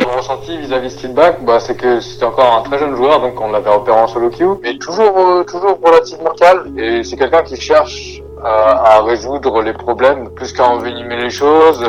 Mon ressenti vis-à-vis de Steelback, bah, c'est que c'était encore un très jeune joueur, donc on l'avait repéré en solo queue, mais toujours, euh, toujours relativement calme, et c'est quelqu'un qui cherche à, à résoudre les problèmes plus qu'à envenimer les choses.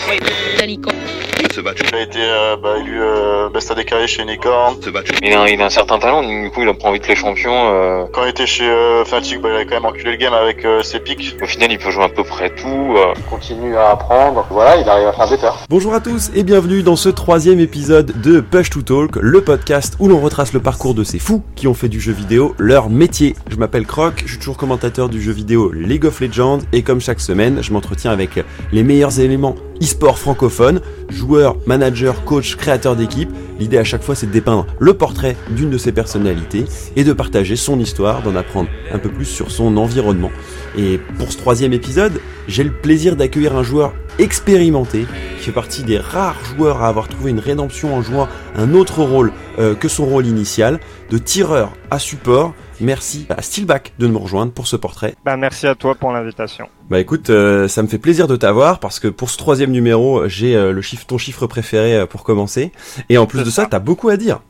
Il a été euh, bah, élu euh, best des carrières chez Unicorn. Il a, il a un certain talent, du coup il en prend vite les champions. euh. Quand il était chez euh, Fnatic, bah, il a quand même enculé le game avec euh, ses pics. Au final, il peut jouer à peu près tout. euh. Il continue à apprendre. Voilà, il arrive à faire better. Bonjour à tous et bienvenue dans ce troisième épisode de Push to Talk, le podcast où l'on retrace le parcours de ces fous qui ont fait du jeu vidéo leur métier. Je m'appelle Croc, je suis toujours commentateur du jeu vidéo League of Legends et comme chaque semaine, je m'entretiens avec les meilleurs éléments e-sport francophones, joueurs, managers, coachs, créateurs d'équipe. L'idée à chaque fois c'est de dépeindre le portrait d'une de ces personnalités et de partager son histoire, d'en apprendre un peu plus sur son environnement. Et pour ce troisième épisode, j'ai le plaisir d'accueillir un joueur expérimenté qui fait partie des rares joueurs à avoir trouvé une rédemption en jouant un autre rôle euh, que son rôle initial, de tireur à support. Merci à Steelback de me rejoindre pour ce portrait. Bah, merci à toi pour l'invitation. Bah écoute, euh, ça me fait plaisir de t'avoir parce que pour ce troisième numéro, j'ai euh, le chiffre, ton chiffre préféré euh, pour commencer. Et en plus de ça, t'as beaucoup à dire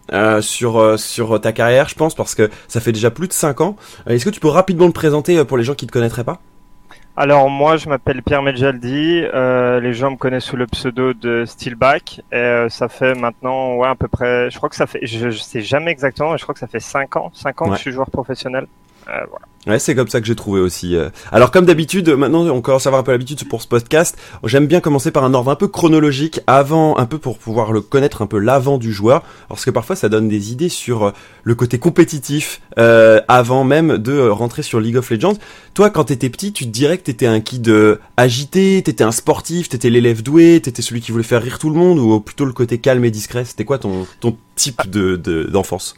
sur sur ta carrière, je pense, parce que ça fait déjà plus de 5 ans. Est-ce que tu peux rapidement le présenter pour les gens qui te connaîtraient pas? Alors, moi, je m'appelle Pierre Medjaldi. Euh, les gens me connaissent sous le pseudo de Steelback. Et euh, ça fait maintenant, ouais, à peu près, je crois que ça fait, je, je sais jamais exactement, mais je crois que ça fait 5 ans, 5 ans Ouais. que je suis joueur professionnel. Euh, voilà. Ouais, c'est comme ça que j'ai trouvé aussi. euh. Alors comme d'habitude, maintenant on commence à avoir un peu l'habitude pour ce podcast. J'aime bien commencer par un ordre un peu chronologique, avant, un peu pour pouvoir le connaître un peu l'avant du joueur, parce que parfois ça donne des idées sur euh, le côté compétitif euh, avant même de rentrer sur League of Legends. Toi, quand t'étais petit, tu te dirais que t'étais un kid agité, t'étais un sportif, t'étais l'élève doué, t'étais celui qui voulait faire rire tout le monde, ou plutôt le côté calme et discret. C'était quoi ton ton type de de- d'enfance?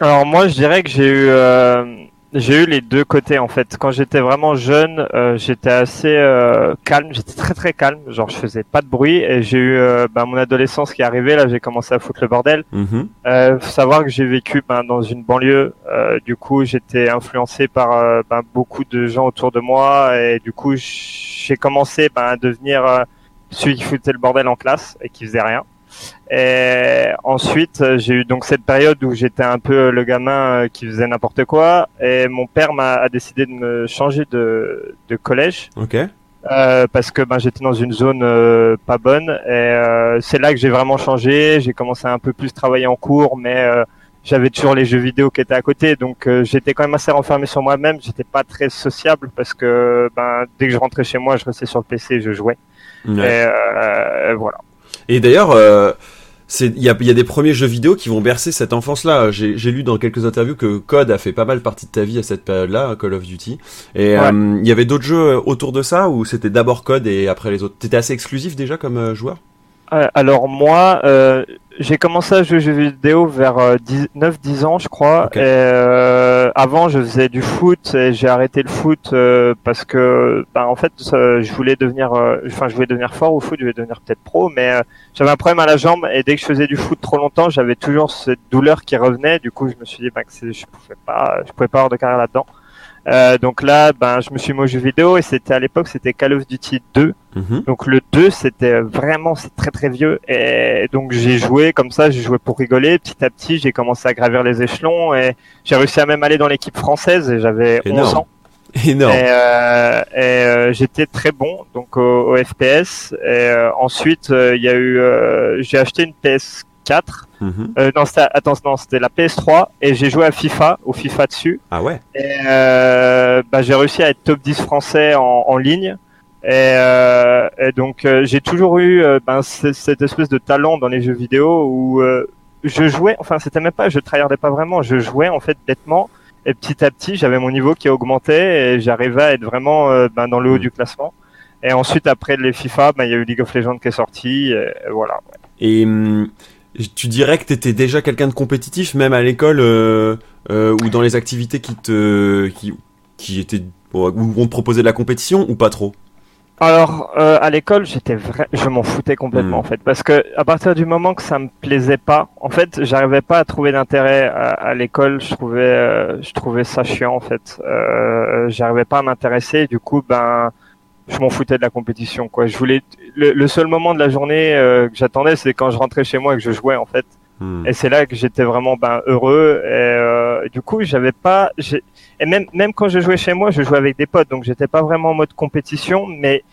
Alors, moi, je dirais que j'ai eu, euh, j'ai eu les deux côtés, en fait. Quand j'étais vraiment jeune, euh, j'étais assez euh, calme, j'étais très très calme, genre je faisais pas de bruit, et j'ai eu euh, bah, mon adolescence qui est arrivée, là j'ai commencé à foutre le bordel. Mhm. Euh, faut savoir que j'ai vécu ben, dans une banlieue. Euh, du coup, j'étais influencé par ben, beaucoup de gens autour de moi et du coup, j'ai commencé ben, à devenir euh, celui qui foutait le bordel en classe et qui faisait rien. Et ensuite, j'ai eu donc cette période où j'étais un peu le gamin euh, qui faisait n'importe quoi. Et mon père m'a a décidé de me changer de, de collège Ok. euh, parce que ben, j'étais dans une zone euh, pas bonne et euh, c'est là que j'ai vraiment changé. J'ai commencé à un peu plus travailler en cours, mais j'avais toujours les jeux vidéo qui étaient à côté, donc j'étais quand même assez renfermé sur moi-même. J'étais pas très sociable parce que ben dès que je rentrais chez moi, je restais sur le PC, et je jouais. Ouais. Et voilà. Et d'ailleurs, euh, il y a, il y a des premiers jeux vidéo qui vont bercer cette enfance-là. J'ai lu dans quelques interviews que Code a fait pas mal partie de ta vie à cette période-là, Call of Duty. Et Ouais. euh, il y avait d'autres jeux autour de ça ou c'était d'abord Code et après les autres? T'étais assez exclusif déjà comme euh, joueur? Euh, alors moi, euh, j'ai commencé à jouer aux jeux vidéo vers euh, 9-10 ans, je crois. Ok. Et, euh, avant, je faisais du foot et j'ai arrêté le foot euh, parce que, ben, en fait, je voulais devenir, euh, enfin, je voulais devenir fort au foot, je voulais devenir peut-être pro, mais euh, j'avais un problème à la jambe et dès que je faisais du foot trop longtemps, j'avais toujours cette douleur qui revenait. Du coup, je me suis dit, ben, que je pouvais pas, je pouvais pas avoir de carrière là-dedans. Euh, donc là, ben, je me suis mis aux jeux vidéo et c'était à l'époque, c'était Call of Duty 2. Mhm. Donc le 2, c'était vraiment c'est très très vieux et donc j'ai joué comme ça, j'ai joué pour rigoler. Petit à petit, j'ai commencé à gravir les échelons et j'ai réussi à même aller dans l'équipe française et j'avais 11 Énorme. ans. Énorme. Et, euh, et, euh, j'étais très bon donc au, au FPS. Et euh, ensuite, euh, il y a eu, euh, j'ai acheté une PS4. Mhm. Euh, non, c'était attends, non, c'était la PS3 et j'ai joué à FIFA, au FIFA dessus. Ah ouais. Et euh, bah, j'ai réussi à être top 10 français en, en ligne. Et, euh, et donc euh, j'ai toujours eu euh, ben, cette espèce de talent dans les jeux vidéo où je jouais, enfin c'était même pas, je tryhardais pas vraiment, je jouais en fait bêtement. Et petit à petit, j'avais mon niveau qui augmentait et j'arrivais à être vraiment ben, dans le haut du classement. Et ensuite, après les FIFA, ben, il y a eu League of Legends qui est sorti. Et, voilà. Et hum, tu dirais que t'étais déjà quelqu'un de compétitif même à l'école euh, euh, ou dans les activités qui te qui qui étaient où on te proposait de la compétition ou pas trop? Alors, euh, à l'école, j'étais vrai, je m'en foutais complètement Mm. en fait, parce que à partir du moment que ça me plaisait pas, en fait, j'arrivais pas à trouver d'intérêt à, à l'école. Je trouvais, euh, je trouvais ça chiant en fait. Euh, j'arrivais pas à m'intéresser. Du coup, ben, je m'en foutais de la compétition. Quoi. Je voulais le, seul moment de la journée euh, que j'attendais, c'est quand je rentrais chez moi et que je jouais en fait. Hmm. Et c'est là que j'étais vraiment ben, heureux. Et, euh, du coup, j'avais pas. Et même même quand je jouais chez moi, je jouais avec des potes, donc j'étais pas vraiment en mode compétition, mais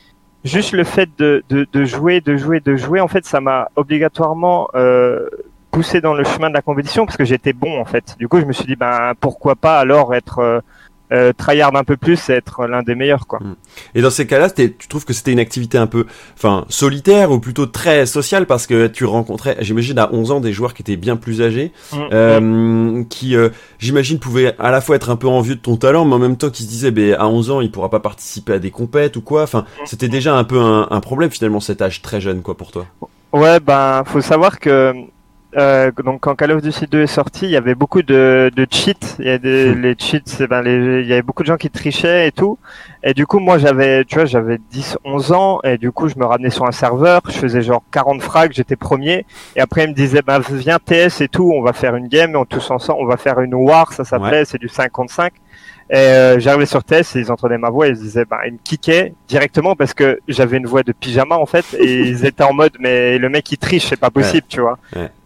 juste le fait de, jouer, de jouer, de jouer, en fait, ça m'a obligatoirement euh, poussé dans le chemin de la compétition parce que j'étais bon en fait. Du coup, je me suis dit ben pourquoi pas alors être euh, tryhard un peu plus et être l'un des meilleurs quoi. Hmm. Et dans ces cas-là, tu trouves que c'était une activité un peu enfin solitaire ou plutôt très sociale parce que tu rencontrais j'imagine à 11 ans des joueurs qui étaient bien plus âgés hmm. euh, qui euh, j'imagine pouvaient à la fois être un peu envieux de ton talent mais en même temps qui se disaient ben à 11 ans, il pourra pas participer à des compètes ou quoi. Enfin, c'était déjà un peu un, un problème finalement cet âge très jeune quoi pour toi. Ouais, ben faut savoir que euh, donc quand Call of Duty 2 est sorti, il y avait beaucoup de, de cheats. Il y a des, hmm. les cheats, ben les, il y avait beaucoup de gens qui trichaient et tout. Et du coup, moi, j'avais, tu vois, j'avais 10, 11 ans, et du coup, je me ramenais sur un serveur, je faisais genre 40 frags, j'étais premier. Et après, ils me disaient, ben viens TS et tout, on va faire une game, on tous ensemble, on va faire une war, ça s'appelait, c'est du 55. Et euh, j'arrivais sur TS et ils entendaient ma voix et ils disaient, ben, ils me kickaient directement parce que j'avais une voix de pyjama en fait et ils étaient en mode, mais le mec il triche, c'est pas possible, tu vois.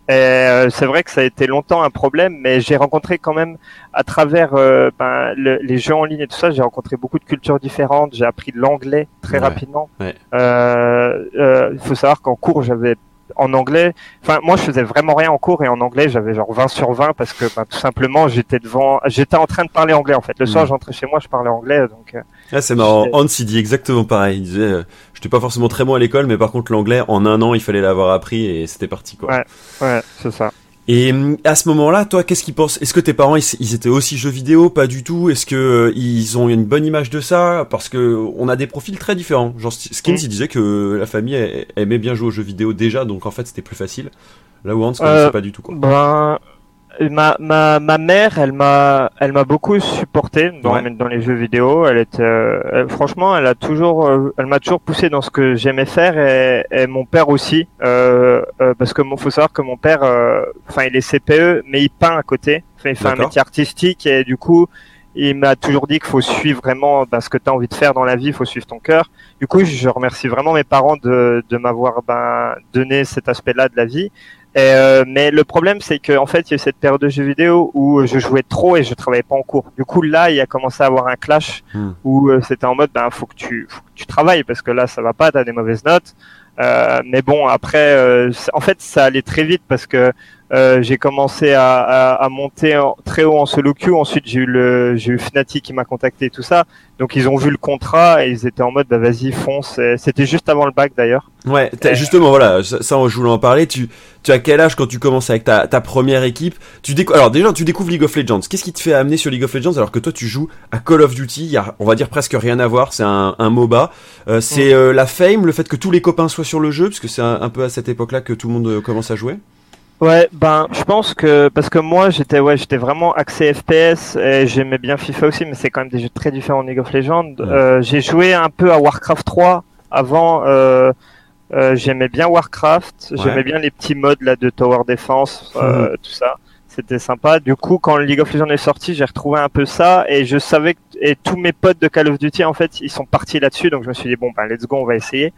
Et euh, c'est vrai que ça a été longtemps un problème, mais j'ai rencontré quand même à travers euh, ben, les jeux en ligne et tout ça, j'ai rencontré beaucoup de cultures différentes. J'ai appris l'anglais très rapidement. Il euh, faut savoir qu'en cours, j'avais en anglais. Enfin, moi, je faisais vraiment rien en cours et en anglais, j'avais genre 20 sur 20 parce que ben, tout simplement, j'étais devant, j'étais en train de parler anglais en fait. Le soir, mm. j'entrais chez moi, je parlais anglais, donc. Ah, c'est marrant. Hans, il dit exactement pareil. Il disait, euh, j'étais pas forcément très bon à l'école, mais par contre, l'anglais, en un an, il fallait l'avoir appris et c'était parti, quoi. Ouais, ouais, c'est ça. Et hum, à ce moment-là, toi, qu'est-ce qu'ils pensent? Est-ce que tes parents, ils, étaient aussi jeux vidéo? Pas du tout. Est-ce que euh, ils ont une bonne image de ça? Parce que on a des profils très différents. Genre Skins, mm. il disait que la famille aimait bien jouer aux jeux vidéo déjà, donc en fait, c'était plus facile. Là où Hans, euh, pas du tout. Quoi. Ben, ma, ma, ma mère, elle m'a, elle m'a beaucoup supporté dans, dans les jeux vidéo. Elle était, euh, franchement, elle a toujours, euh, elle m'a toujours poussé dans ce que j'aimais faire et, et, mon père aussi, euh, euh parce que mon, faut savoir que mon père, enfin, il est CPE, mais il peint à côté. Enfin, il fait un métier artistique et du coup, il m'a toujours dit qu'il faut suivre vraiment ben, ce que tu as envie de faire dans la vie, il faut suivre ton cœur. Du coup, je remercie vraiment mes parents de, de m'avoir ben, donné cet aspect-là de la vie. Euh, mais le problème, c'est qu'en en fait, il y a cette période de jeux vidéo où je jouais trop et je travaillais pas en cours. Du coup, là, il a commencé à avoir un clash hmm. où euh, c'était en mode, ben, faut que tu, faut que tu travailles parce que là, ça va pas, t'as des mauvaises notes. Euh, mais bon, après, euh, en fait, ça allait très vite parce que euh, j'ai commencé à, à, à monter très haut en solo queue. Ensuite, j'ai eu le, j'ai eu Fnatic qui m'a contacté et tout ça. Donc, ils ont vu le contrat et ils étaient en mode, bah vas-y, fonce. C'était juste avant le bac d'ailleurs. Ouais, justement, voilà, ça, je voulais en parler. Tu, tu as quel âge quand tu commences avec ta, ta première équipe? Tu décou alors déjà, tu découvres League of Legends. Qu'est-ce qui te fait amener sur League of Legends alors que toi tu joues à Call of Duty? Il y a, on va dire presque rien à voir. C'est un, un MOBA. Euh, c'est euh, la fame, le fait que tous les copains soient sur le jeu, parce que c'est un, un peu à cette époque-là que tout le monde commence à jouer? Ouais, ben je pense que parce que moi j'étais ouais j'étais vraiment axé FPS et j'aimais bien FIFA aussi, mais c'est quand même des jeux très différents de League of Legends. Euh, j'ai joué un peu à Warcraft 3 avant. Euh, euh, j'aimais bien Warcraft, j'aimais bien les petits modes là de Tower Defense, euh, mhm. tout ça. C'était sympa. Du coup, quand League of Legends est sorti, j'ai retrouvé un peu ça et je savais que et tous mes potes de Call of Duty en fait ils sont partis là-dessus, donc je me suis dit bon ben let's go, on va essayer.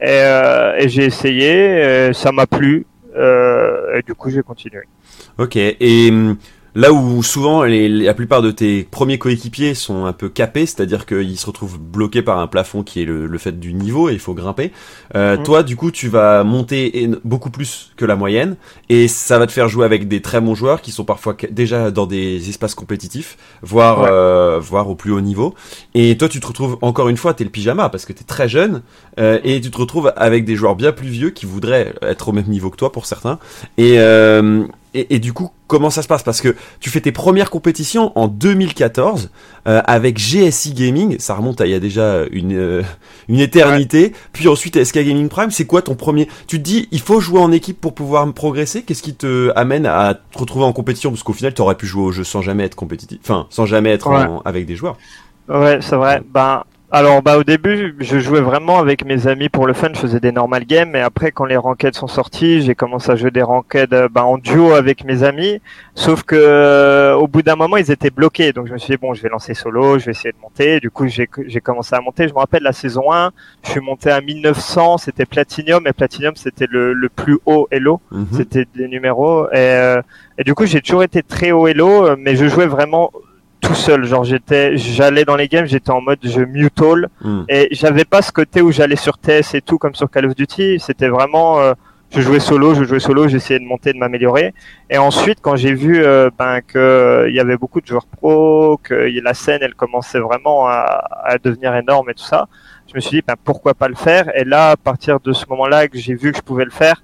Et, euh, et j'ai essayé, et ça m'a plu. Euh, du coup, j'ai continué. Ok. Et hum, Là où souvent les, la plupart de tes premiers coéquipiers sont un peu capés, c'est-à-dire qu'ils se retrouvent bloqués par un plafond qui est le, fait du niveau et il faut grimper. Euh, mhm. Toi, du coup, tu vas monter beaucoup plus que la moyenne et ça va te faire jouer avec des très bons joueurs qui sont parfois déjà dans des espaces compétitifs, voire euh, voire au plus haut niveau. Et toi, tu te retrouves encore une fois, t'es le pyjama parce que t'es très jeune euh, et tu te retrouves avec des joueurs bien plus vieux qui voudraient être au même niveau que toi pour certains. Et et, du coup, comment ça se passe? Parce que tu fais tes premières compétitions en 2014 euh, avec GSI Gaming, ça remonte à il y a déjà une, euh, une éternité. Puis ensuite SK Gaming Prime, c'est quoi ton premier? Tu te dis, il faut jouer en équipe pour pouvoir progresser? Qu'est-ce qui te amène à te retrouver en compétition? Parce qu'au final, tu aurais pu jouer au jeu sans jamais être compétitif, enfin, sans jamais être avec des joueurs. Ouais, c'est vrai. Ben, Alors bah au début je jouais vraiment avec mes amis pour le fun, je faisais des normal games et après quand les ranked sont sortis, j'ai commencé à jouer des ranked euh, bah, en duo avec mes amis. Sauf que euh, au bout d'un moment ils étaient bloqués, donc je me suis dit bon je vais lancer solo, je vais essayer de monter. Du coup j'ai j'ai commencé à monter. Je me rappelle la saison 1, je suis monté à 1900, c'était Platinum et Platinum c'était le, le plus haut Elo, Mhm. c'était des numéros et, euh, et du coup j'ai toujours été très haut euh, mais je jouais vraiment tout seul. Genre j'étais, j'allais dans les games, j'étais en mode je mute all Mhm. et j'avais pas ce côté où j'allais sur TS et tout comme sur Call of Duty. C'était vraiment, euh, je jouais solo, je jouais solo, j'essayais de monter, de m'améliorer. Et ensuite, quand j'ai vu euh, ben que euh, il y avait beaucoup de joueurs pro, que la scène elle commençait vraiment à, à devenir énorme et tout ça, je me suis dit ben pourquoi pas le faire? Et là, à partir de ce moment-là que j'ai vu que je pouvais le faire,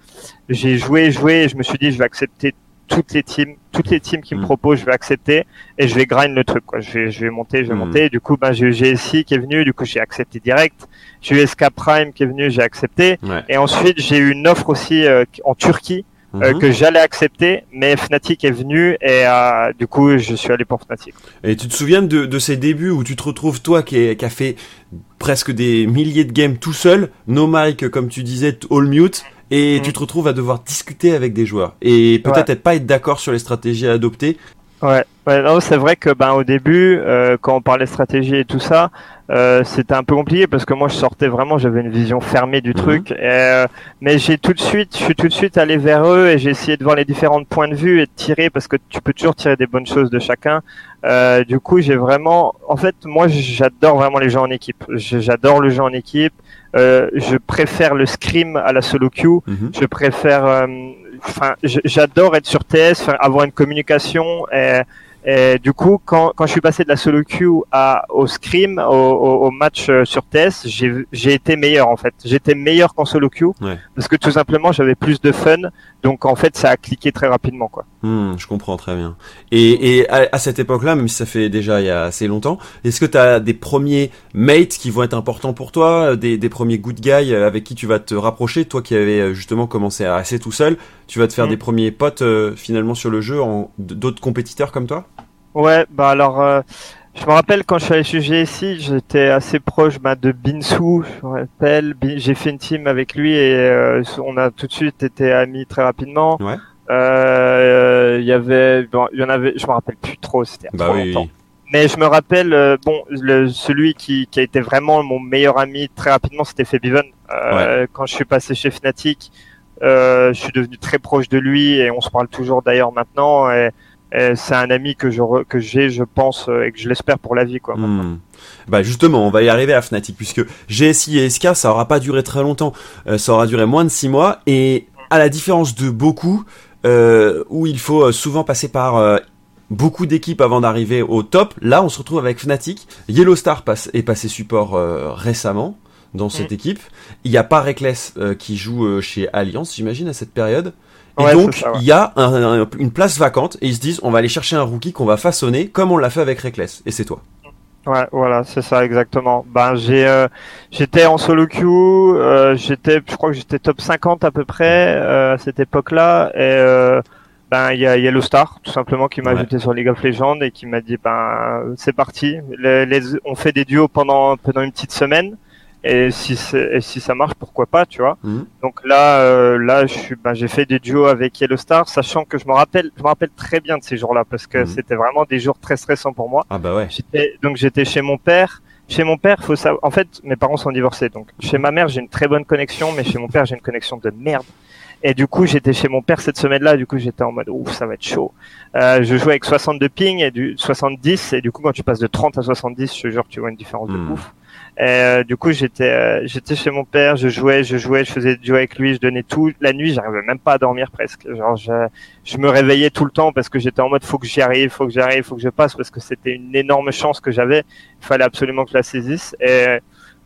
j'ai joué, joué, et je me suis dit je vais accepter toutes les teams, toutes les teams qui me Mm. proposent, je vais accepter et je vais grind le truc. Quoi. Je vais, je vais monter, je vais Mm. monter. Du coup, ben j'ai eu GSI qui est venu, du coup j'ai accepté direct. J'ai eu SK Prime qui est venu, j'ai accepté. Ouais. Et ensuite j'ai eu une offre aussi euh, en Turquie euh, Mhm. que j'allais accepter, mais Fnatic est venu et euh, du coup je suis allé pour Fnatic. Et tu te souviens de, de ces débuts où tu te retrouves, toi qui, est- qui a fait presque des milliers de games tout seul, no mic, comme tu disais, all mute, et tu te retrouves à devoir discuter avec des joueurs. Et peut-être être pas être d'accord sur les stratégies à adopter. Ouais, ouais non, c'est vrai que ben au début, euh, quand on parlait stratégie et tout ça, euh, c'était un peu compliqué parce que moi je sortais vraiment, j'avais une vision fermée du Mhm. truc. Et, euh, mais j'ai tout de suite, je suis tout de suite allé vers eux et j'ai essayé de voir les différents points de vue et de tirer parce que tu peux toujours tirer des bonnes choses de chacun. Euh, du coup, j'ai vraiment, en fait, moi j'adore vraiment les jeux en équipe. J'adore le jeu en équipe. Euh, je préfère le scrim à la solo queue. Mhm. Je préfère, euh, enfin, je- j'adore être sur TS, avoir une communication. Et, et du coup, quand, quand je suis passé de la solo queue à au scrim, au, au, au match euh, sur TS, j'ai j'ai été meilleur en fait. J'étais meilleur qu'en solo queue Ouais. parce que tout simplement j'avais plus de fun. Donc en fait, ça a cliqué très rapidement quoi. Hmm, je comprends très bien. Et, et à, à cette époque-là, même si ça fait déjà il y a assez longtemps, est-ce que tu as des premiers mates qui vont être importants pour toi, des, des premiers good guys euh, avec qui tu vas te rapprocher, toi qui avais euh, justement commencé à rester tout seul, tu vas te faire Mm. des premiers potes euh, finalement sur le jeu en d'autres compétiteurs comme toi? Ouais, bah alors, euh, je me rappelle quand je suis allé chez GSI, j'étais assez proche bah, de Binsu, je me rappelle. J'ai fait une team avec lui et euh, on a tout de suite été amis très rapidement. Ouais. Euh, Il y avait, bon, il y en avait, je me rappelle plus trop, c'était Bah trop oui, longtemps. Mais je me rappelle, euh, bon, le, celui qui, qui a été vraiment mon meilleur ami très rapidement, c'était Febiven. Euh, Quand je suis passé chez Fnatic, euh, je suis devenu très proche de lui et on se parle toujours d'ailleurs maintenant. Et c'est un ami que je re- que j'ai, je pense, euh, et que je l'espère pour la vie, quoi. Hmm. Bah justement, on va y arriver à Fnatic puisque GSI et SK, ça aura pas duré très longtemps, Euh, ça aura duré moins de 6 mois et à la différence de beaucoup euh, où il faut euh, souvent passer par euh, beaucoup d'équipes avant d'arriver au top, là on se retrouve avec Fnatic. Yellow Star passe, est passé support euh, récemment dans cette Mm. équipe. Il n'y a pas Reckless euh, qui joue euh, chez Alliance, j'imagine, à cette période. Et Ouais, donc, ouais. il y a un- un- une place vacante et ils se disent, on va aller chercher un rookie qu'on va façonner comme on l'a fait avec Reckless. Et c'est toi. Ouais, voilà, c'est ça exactement. Ben j'ai, euh, j'étais en solo queue, euh, j'étais, je crois que j'étais top 50 à peu près euh, à cette époque-là, et euh, ben il y a Yellow Star tout simplement qui m'a Ouais. ajouté sur League of Legends et qui m'a dit ben c'est parti, les, les- on fait des duos pendant pendant une petite semaine. Et si, et si ça marche, pourquoi pas, tu vois. Mhm. Donc là, euh, là, je suis, ben, j'ai fait des duos avec Yellow Star, sachant que je me rappelle, je me rappelle très bien de ces jours-là parce que Mhm. c'était vraiment des jours très stressants pour moi. Ah bah ouais. J'étais donc j'étais chez mon père. Chez mon père, faut savoir. En fait, mes parents sont divorcés, donc chez ma mère j'ai une très bonne connexion, mais chez mon père j'ai une connexion de merde. Et du coup, j'étais chez mon père cette semaine-là. Du coup, j'étais en mode ouf, ça va être chaud. Euh, je jouais avec 62 ping et du 70 et du coup, quand tu passes de 30 à 70, je te jure, tu vois une différence de Hmm. ouf. Et euh, du coup, j'étais euh, j'étais chez mon père, je jouais, je jouais, je faisais du jeu avec lui, je donnais tout. La nuit, j'arrivais même pas à dormir presque. Genre, je, je me réveillais tout le temps parce que j'étais en mode faut que j'y arrive, faut que j'y arrive, faut que je passe parce que c'était une énorme chance que j'avais. Il fallait absolument que je la saisisse. Et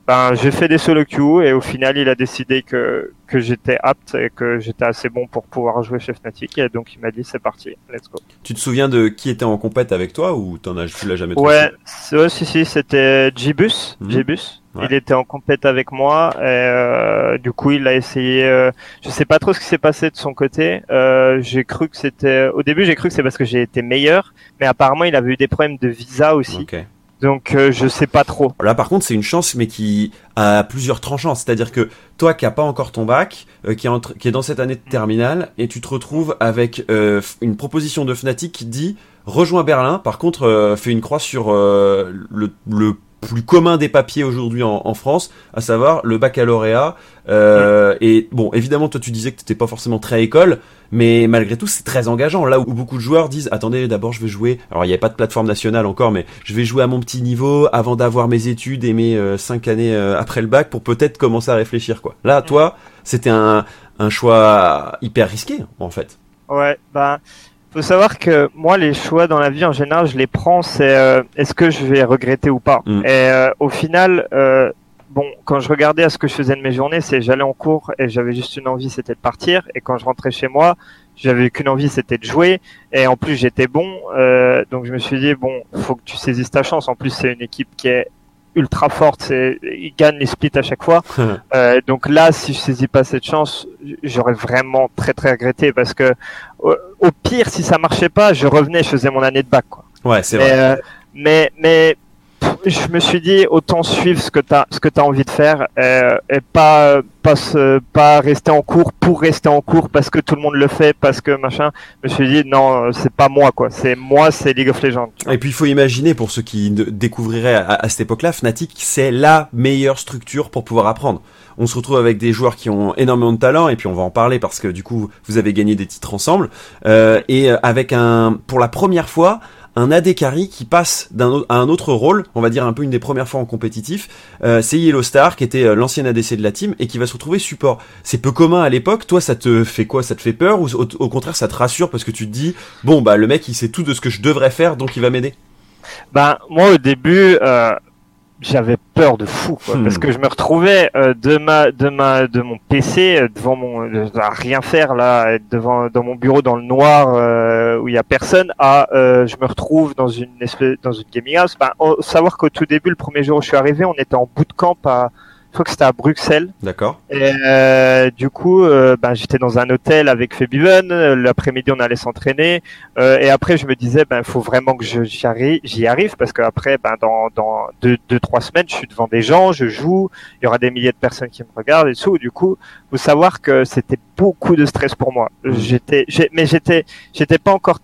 ben, j'ai fait des solo queues et au final, il a décidé que que j'étais apte et que j'étais assez bon pour pouvoir jouer chez Fnatic. Et donc, il m'a dit c'est parti, let's go. Tu te souviens de qui était en compète avec toi ou t'en as, tu l'as jamais trouvé Ouais, ouais, si si, c'était Jibus, Mhm. Jibus. Ouais. Il était en compète avec moi et euh, du coup il a essayé. euh, je sais pas trop ce qui s'est passé de son côté. Euh, j'ai cru que c'était. Au début j'ai cru que c'est parce que j'ai été meilleur, mais apparemment il avait eu des problèmes de visa aussi. Ok. Donc euh, je sais pas trop. Là par contre c'est une chance mais qui a plusieurs tranchants. C'est-à-dire que toi qui a pas encore ton bac, euh, qui, est entre, qui est dans cette année de terminale, et tu te retrouves avec euh, une proposition de Fnatic qui dit rejoins Berlin. Par contre euh, fais une croix sur euh, le, le plus commun des papiers aujourd'hui en, en France, à savoir le baccalauréat. Euh, Et bon, évidemment, toi, tu disais que t'étais pas forcément très école, mais malgré tout, c'est très engageant. Là où beaucoup de joueurs disent, attendez, d'abord, je vais jouer. Alors, il n'y a pas de plateforme nationale encore, mais je vais jouer à mon petit niveau avant d'avoir mes études et mes euh, cinq années euh, après le bac pour peut-être commencer à réfléchir, quoi. Là, toi, c'était un, un choix hyper risqué, en fait. Ouais, bah faut savoir que moi les choix dans la vie en général, je les prends, c'est euh, est-ce que je vais regretter ou pas. Mm. Et euh, au final, euh, bon, quand je regardais à ce que je faisais de mes journées, c'est j'allais en cours et j'avais juste une envie, c'était de partir. Et quand je rentrais chez moi, j'avais qu'une envie, c'était de jouer. Et en plus, j'étais bon, donc je me suis dit bon, faut que tu saisisses ta chance. En plus, c'est une équipe qui est ultra forte, c'est ils gagnent les splits à chaque fois. Euh, donc là, si je saisis pas cette chance, j'aurais vraiment très très regretté parce que au, au pire, si ça marchait pas, je revenais, je faisais mon année de bac. Quoi. Ouais, c'est Mais, vrai. euh, mais mais je me suis dit autant suivre ce que t'as ce que t'as envie de faire euh, et pas pas se, pas rester en cours pour rester en cours parce que tout le monde le fait parce que machin. Je me suis dit non, c'est pas moi quoi. C'est moi, c'est League of Legends. tu. Et puis il faut imaginer pour ceux qui découvriraient à, cette époque-là, Fnatic c'est la meilleure structure pour pouvoir apprendre. On se retrouve avec des joueurs qui ont énormément de talent et puis on va en parler parce que du coup vous avez gagné des titres ensemble euh, et avec un pour la première fois un AD carry qui passe d'un à un autre rôle, on va dire un peu une des premières fois en compétitif, euh, c'est Yellow Star qui était euh, l'ancien ADC de la team et qui va se retrouver support. C'est peu commun à l'époque, toi ça te fait quoi? Ça te fait peur? Ou au, au contraire ça te rassure parce que tu te dis bon bah le mec il sait tout de ce que je devrais faire donc il va m'aider? Ben moi au début euh, j'avais peur de fou quoi, Hmm. parce que je me retrouvais euh, de ma de ma de mon PC euh, devant mon euh, à rien faire là devant dans mon bureau dans le noir euh, où il y a personne à euh, je me retrouve dans une espèce dans une gaming house ben savoir qu'au tout début le premier jour où je suis arrivé on était en bootcamp à crois que c'était à Bruxelles D'accord et euh, du coup, euh, ben, j'étais dans un hôtel avec Febiven. L'après-midi, on allait s'entraîner. Euh, et après, je me disais, ben, faut vraiment que j'y arrive, j'y arrive parce qu'après, ben, dans, dans deux, deux, trois semaines, je suis devant des gens, je joue. Il y aura des milliers de personnes qui me regardent et tout. Du coup, faut savoir que c'était beaucoup de stress pour moi. Mhm. J'étais, mais j'étais, j'étais pas encore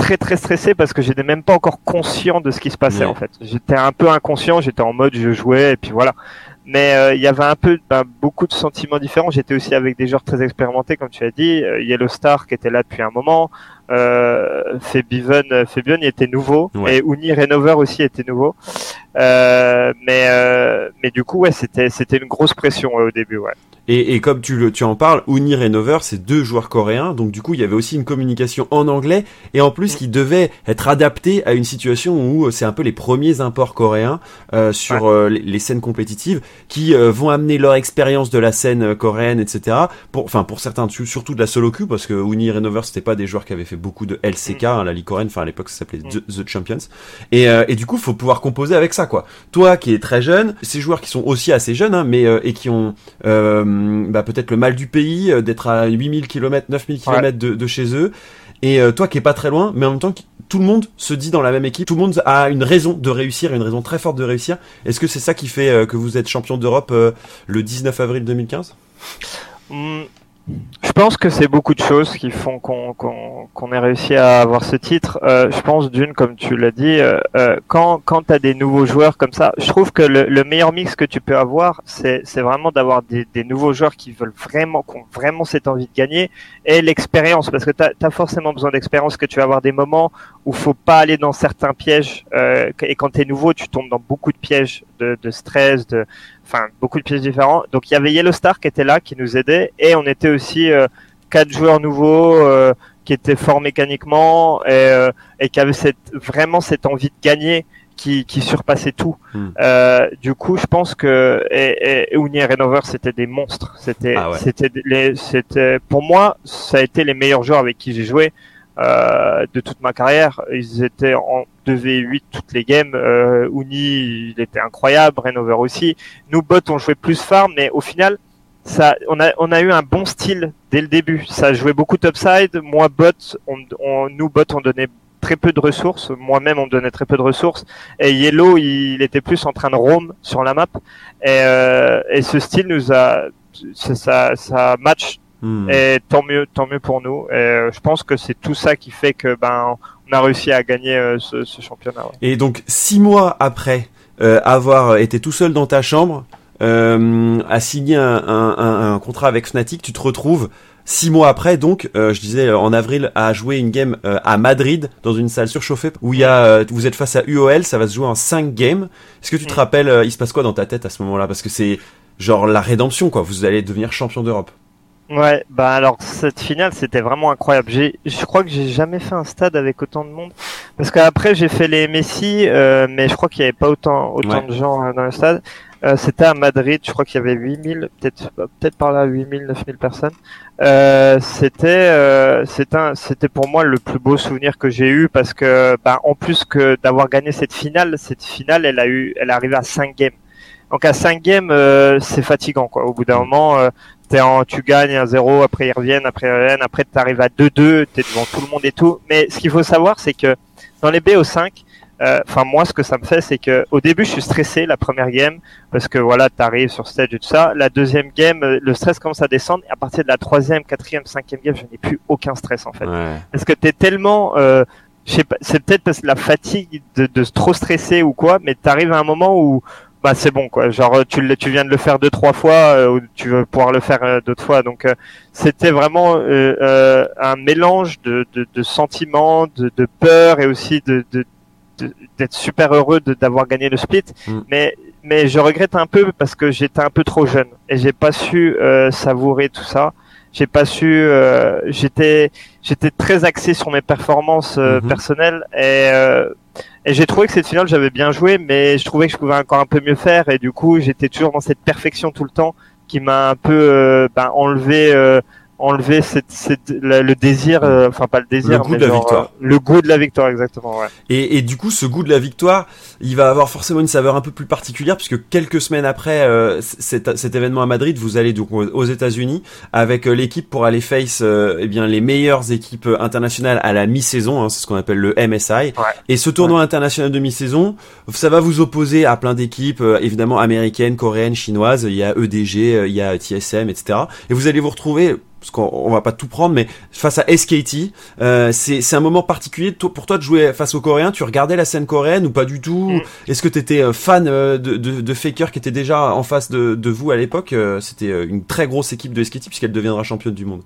très très stressé parce que j'étais même pas encore conscient de ce qui se passait Ouais. en fait. J'étais un peu inconscient, j'étais en mode je jouais et puis voilà. Mais euh, il y avait un peu ben, beaucoup de sentiments différents. J'étais aussi avec des joueurs très expérimentés, comme tu as dit. Euh, Yellow Star qui était là depuis un moment. Euh, Febiven, euh, Febiven il était nouveau. Ouais. Et Uni Renover aussi était nouveau. Euh, mais euh, mais du coup ouais c'était c'était une grosse pression ouais, au début ouais. Et, et comme tu, le, tu en parles, Unir et c'est deux joueurs coréens, donc du coup il y avait aussi une communication en anglais, et en plus qui devait être adapté à une situation où euh, c'est un peu les premiers imports coréens euh, sur euh, les, les scènes compétitives, qui euh, vont amener leur expérience de la scène coréenne, etc. Pour, enfin pour certains, su- surtout de la solo queue, parce que Unir et c'était pas des joueurs qui avaient fait beaucoup de LCK, hein, la ligue coréenne, enfin à l'époque ça s'appelait The, The Champions. Et, euh, et du coup faut pouvoir composer avec ça quoi. Toi qui es très jeune, ces joueurs qui sont aussi assez jeunes, hein, mais euh, et qui ont euh, bah, peut-être le mal du pays, euh, d'être à 8000 km, 9000 km de, de chez eux. Et euh, toi qui es pas très loin, mais en même temps, tout le monde se dit dans la même équipe, tout le monde a une raison de réussir, une raison très forte de réussir. Est-ce que c'est ça qui fait euh, que vous êtes champion d'Europe euh, le 19 avril 2015 Hmm, Je pense que c'est beaucoup de choses qui font qu'on qu'on ait réussi à avoir ce titre. Euh, je pense d'une, comme tu l'as dit, euh, euh, quand quand tu as des nouveaux joueurs comme ça, je trouve que le, le meilleur mix que tu peux avoir, c'est c'est vraiment d'avoir des, des nouveaux joueurs qui veulent vraiment, qui ont vraiment cette envie de gagner et l'expérience, parce que tu as, forcément besoin d'expérience, que tu vas avoir des moments où faut pas aller dans certains pièges, euh, et quand tu es nouveau, tu tombes dans beaucoup de pièges de, de stress, de enfin beaucoup de pièges différents. Donc il y avait Yellow Star qui était là, qui nous aidait, et on était aussi euh, quatre joueurs nouveaux euh, qui étaient forts mécaniquement et, euh, et qui avaient cette, vraiment cette envie de gagner qui, qui surpassait tout. Hmm. Euh, du coup, je pense que et, et, Uni et Renover c'était des monstres. C'était Ah ouais. c'était les c'était pour moi ça a été les meilleurs joueurs avec qui j'ai joué. Euh, de toute ma carrière, ils étaient en 2v8 toutes les games. Euh, Uni, il était incroyable, Renover aussi. Nous bot, on jouait plus farm, mais au final, ça, on a, on a eu un bon style dès le début. Ça jouait beaucoup topside. Moi bot, on, nous bot, on donnait très peu de ressources. Moi-même, on donnait très peu de ressources. Et Yellow, il, était plus en train de roam sur la map. Et, euh, et ce style nous a, ça, ça match. Hmm. Et tant mieux, tant mieux pour nous. Et euh, je pense que c'est tout ça qui fait que ben on a réussi à gagner euh, ce, ce, championnat. Et donc six mois après avoir été tout seul dans ta chambre, à signer un, un, un, contrat avec Fnatic, tu te retrouves Six mois après, donc, euh, je disais euh, en avril, à jouer une game euh, à Madrid dans une salle surchauffée où il y a, vous êtes face à UOL, ça va se jouer en 5 games. Est-ce que tu te rappelles, il se passe quoi dans ta tête à ce moment-là? Parce que c'est genre la rédemption, quoi. Vous allez devenir champion d'Europe. Ouais, bah alors cette finale c'était vraiment incroyable. J'ai, je crois que j'ai jamais fait un stade avec autant de monde parce qu'après j'ai fait les Messi, mais je crois qu'il y avait pas autant autant de gens dans le stade. Euh, c'était à Madrid, je crois qu'il y avait 8000, peut-être peut-être par là 8000, 9000 personnes. Euh, c'était euh, c'était c'était pour moi le plus beau souvenir que j'ai eu parce que bah, en plus que d'avoir gagné cette finale, cette finale elle a eu elle est arrivée à 5 games. Donc à 5 games euh, c'est fatigant quoi. Au bout d'un moment euh, t'es en, tu gagnes un 0, après ils reviennent, après ils reviennent, après tu arrives à 2-2, t'es devant tout le monde et tout. Mais ce qu'il faut savoir c'est que dans les BO5 euh, enfin moi ce que ça me fait c'est que au début je suis stressé la première game parce que voilà t'arrives sur stage et tout ça la deuxième game euh, le stress commence à descendre et à partir de la troisième quatrième cinquième game je n'ai plus aucun stress en fait parce que t'es tellement euh, je sais pas c'est peut-être parce que la fatigue de, de trop stresser ou quoi mais t'arrives à un moment où bah c'est bon quoi genre tu tu viens de le faire deux trois fois euh, ou tu veux pouvoir le faire d'autres fois donc c'était vraiment un mélange de, de, de sentiments de, de peur et aussi de, de d'être super heureux d'avoir gagné le split, mm. mais mais je regrette un peu parce que j'étais un peu trop jeune et j'ai pas su euh, savourer tout ça. J'ai pas su, euh, j'étais j'étais très axé sur mes performances euh, mm-hmm. personnelles et et j'ai trouvé que cette finale j'avais bien joué, mais je trouvais que je pouvais encore un peu mieux faire. Et du coup j'étais toujours dans cette perfection tout le temps qui m'a un peu ben, enlevé enlever cette, cette, le désir, euh, enfin pas le désir, le goût de la victoire. Euh, le goût de la victoire, exactement. Ouais. Et, et, du coup, ce goût de la victoire, il va avoir forcément une saveur un peu plus particulière puisque quelques semaines après euh, cet, cet, événement à Madrid, vous allez donc aux États-Unis avec l'équipe pour aller face eh bien les meilleures équipes internationales à la mi-saison, hein, c'est ce qu'on appelle le MSI. Ouais. Et ce tournoi international de mi-saison, ça va vous opposer à plein d'équipes, évidemment américaines, coréennes, chinoises. Il y a EDG, il y a TSM, etc. Et vous allez vous retrouver parce qu'on va pas tout prendre, mais face à SKT, euh, c'est un moment particulier pour toi de jouer face aux Coréens. Tu regardais la scène coréenne ou pas du tout? Mm. Est-ce que tu étais euh, fan euh, de, de, de, Faker qui était déjà en face de, de vous à l'époque? C'était une très grosse équipe de SKT puisqu'elle deviendra championne du monde.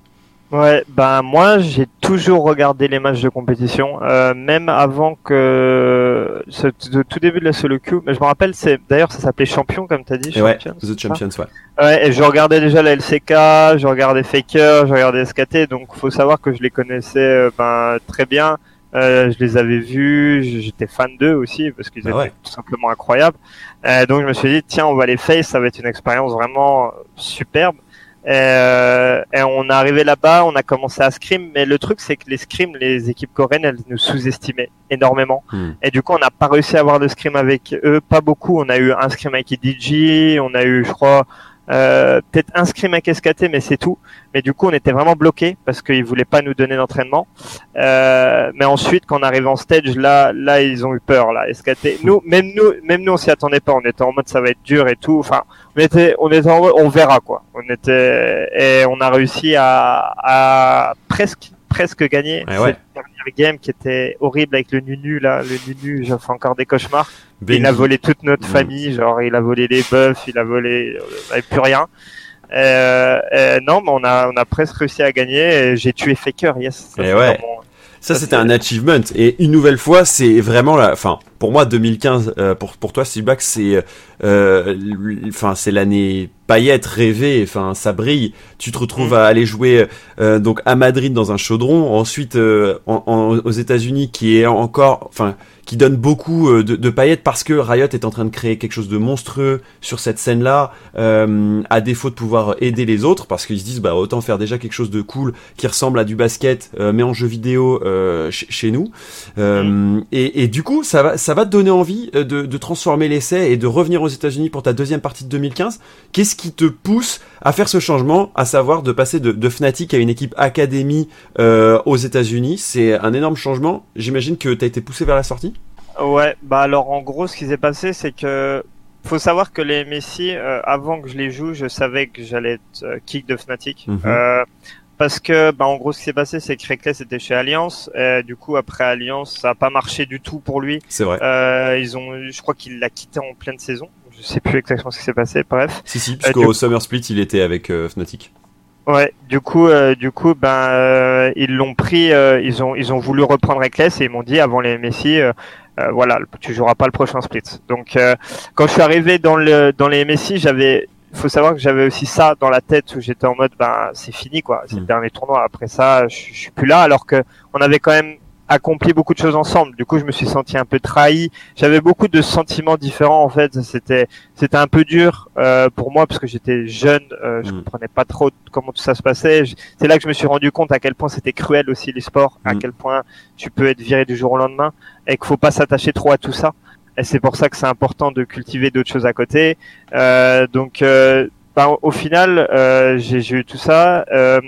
Ouais, ben moi j'ai toujours regardé les matchs de compétition, euh, même avant que ce, tout début de la solo queue. Mais je me rappelle, c'est d'ailleurs ça s'appelait Champion comme t'as dit. Champions, ouais, The Champions, ouais. Ouais, et je regardais déjà la LCK, je regardais Faker, je regardais SKT, donc faut savoir que je les connaissais euh, ben très bien. Euh, je les avais vus, j'étais fan d'eux aussi parce qu'ils ah étaient tout simplement incroyables. Euh, donc je me suis dit tiens on va les face, ça va être une expérience vraiment superbe. Euh, et on est arrivé là-bas, on a commencé à scrim, mais le truc c'est que les scrims, les équipes coréennes, elles nous sous-estimaient énormément. Hmm. Et du coup, on n'a pas réussi à avoir de scrim avec eux, pas beaucoup. On a eu un scrim avec EDG, on a eu, je crois, euh, peut-être un scrim avec SKT, mais c'est tout. Mais du coup, on était vraiment bloqué parce qu'ils voulaient pas nous donner d'entraînement. Euh, mais ensuite, quand on arrive en stage, là, là, ils ont eu peur. Là, SKT. Nous, même nous, même nous, on s'y attendait pas. On était en mode ça va être dur et tout. Enfin, on était, on était en mode, on verra quoi. On était et on a réussi à, à presque presque gagné cette dernière game qui était horrible avec le Nunu là, le Nunu, j'en fais encore des cauchemars. Il a volé toute notre mm. famille, genre il a volé les bœufs, il a volé, on avait plus rien. Euh, euh, non, mais on a on a presque réussi à gagner. J'ai tué Faker, yes. Ça, et ouais. ça, c'était un achievement. Et une nouvelle fois, c'est vraiment la, enfin, pour moi, 2015, euh, pour, pour toi, Silbac, c'est, euh, enfin, c'est l'année paillette rêvée, enfin, ça brille. Tu te retrouves mm. à aller jouer, euh, donc, à Madrid dans un chaudron. Ensuite, en, aux États-Unis, qui est encore, enfin, qui donne beaucoup euh, de, de, paillettes parce que Riot est en train de créer quelque chose de monstrueux sur cette scène-là, euh, à défaut de pouvoir aider les autres, parce qu'ils se disent bah autant faire déjà quelque chose de cool qui ressemble à du basket, euh, mais en jeu vidéo euh, chez nous. Mm. Et, et, du coup, ça va, ça va te donner envie de, de transformer l'essai et de revenir aux États-Unis pour ta deuxième partie de 2015. Qu'est-ce qui te pousse à faire ce changement, à savoir de passer de, de Fnatic à une équipe académie aux États-Unis? C'est un énorme changement. J'imagine que tu as été poussé vers la sortie. Ouais, bah alors en gros, ce qui s'est passé, c'est que faut savoir que les Messi, euh, avant que je les joue, je savais que j'allais être euh, kick de Fnatic. Mhm. Euh, parce que, bah, en gros, ce qui s'est passé, c'est que Reckless était chez Alliance. Et, du coup, après Alliance, ça a pas marché du tout pour lui. C'est vrai. Euh, ils ont, je crois qu'il l'a quitté en pleine saison. Je sais plus exactement ce qui s'est passé. Bref. Si si, puisqu'au Summer Split, il était avec Fnatic. Ouais, du coup, du coup, ben, ils l'ont pris, ils ont, ils ont voulu reprendre Reckless et ils m'ont dit avant les Messi, euh, voilà, tu joueras pas le prochain split. Donc euh, quand je suis arrivé dans le dans les MSI, j'avais faut savoir que j'avais aussi ça dans la tête où j'étais en mode ben c'est fini quoi, c'est le mm. dernier tournoi. Après ça, je, je suis plus là alors que on avait quand même accompli beaucoup de choses ensemble. Du coup, je me suis senti un peu trahi. J'avais beaucoup de sentiments différents en fait. C'était c'était un peu dur euh, pour moi parce que j'étais jeune, euh, je mm. comprenais pas trop comment tout ça se passait. C'est là que je me suis rendu compte à quel point c'était cruel aussi les sports, à mm. quel point tu peux être viré du jour au lendemain et qu'il faut pas s'attacher trop à tout ça. Et c'est pour ça que c'est important de cultiver d'autres choses à côté. Euh, donc, euh, ben, au final, euh, j'ai eu tout ça. Euh,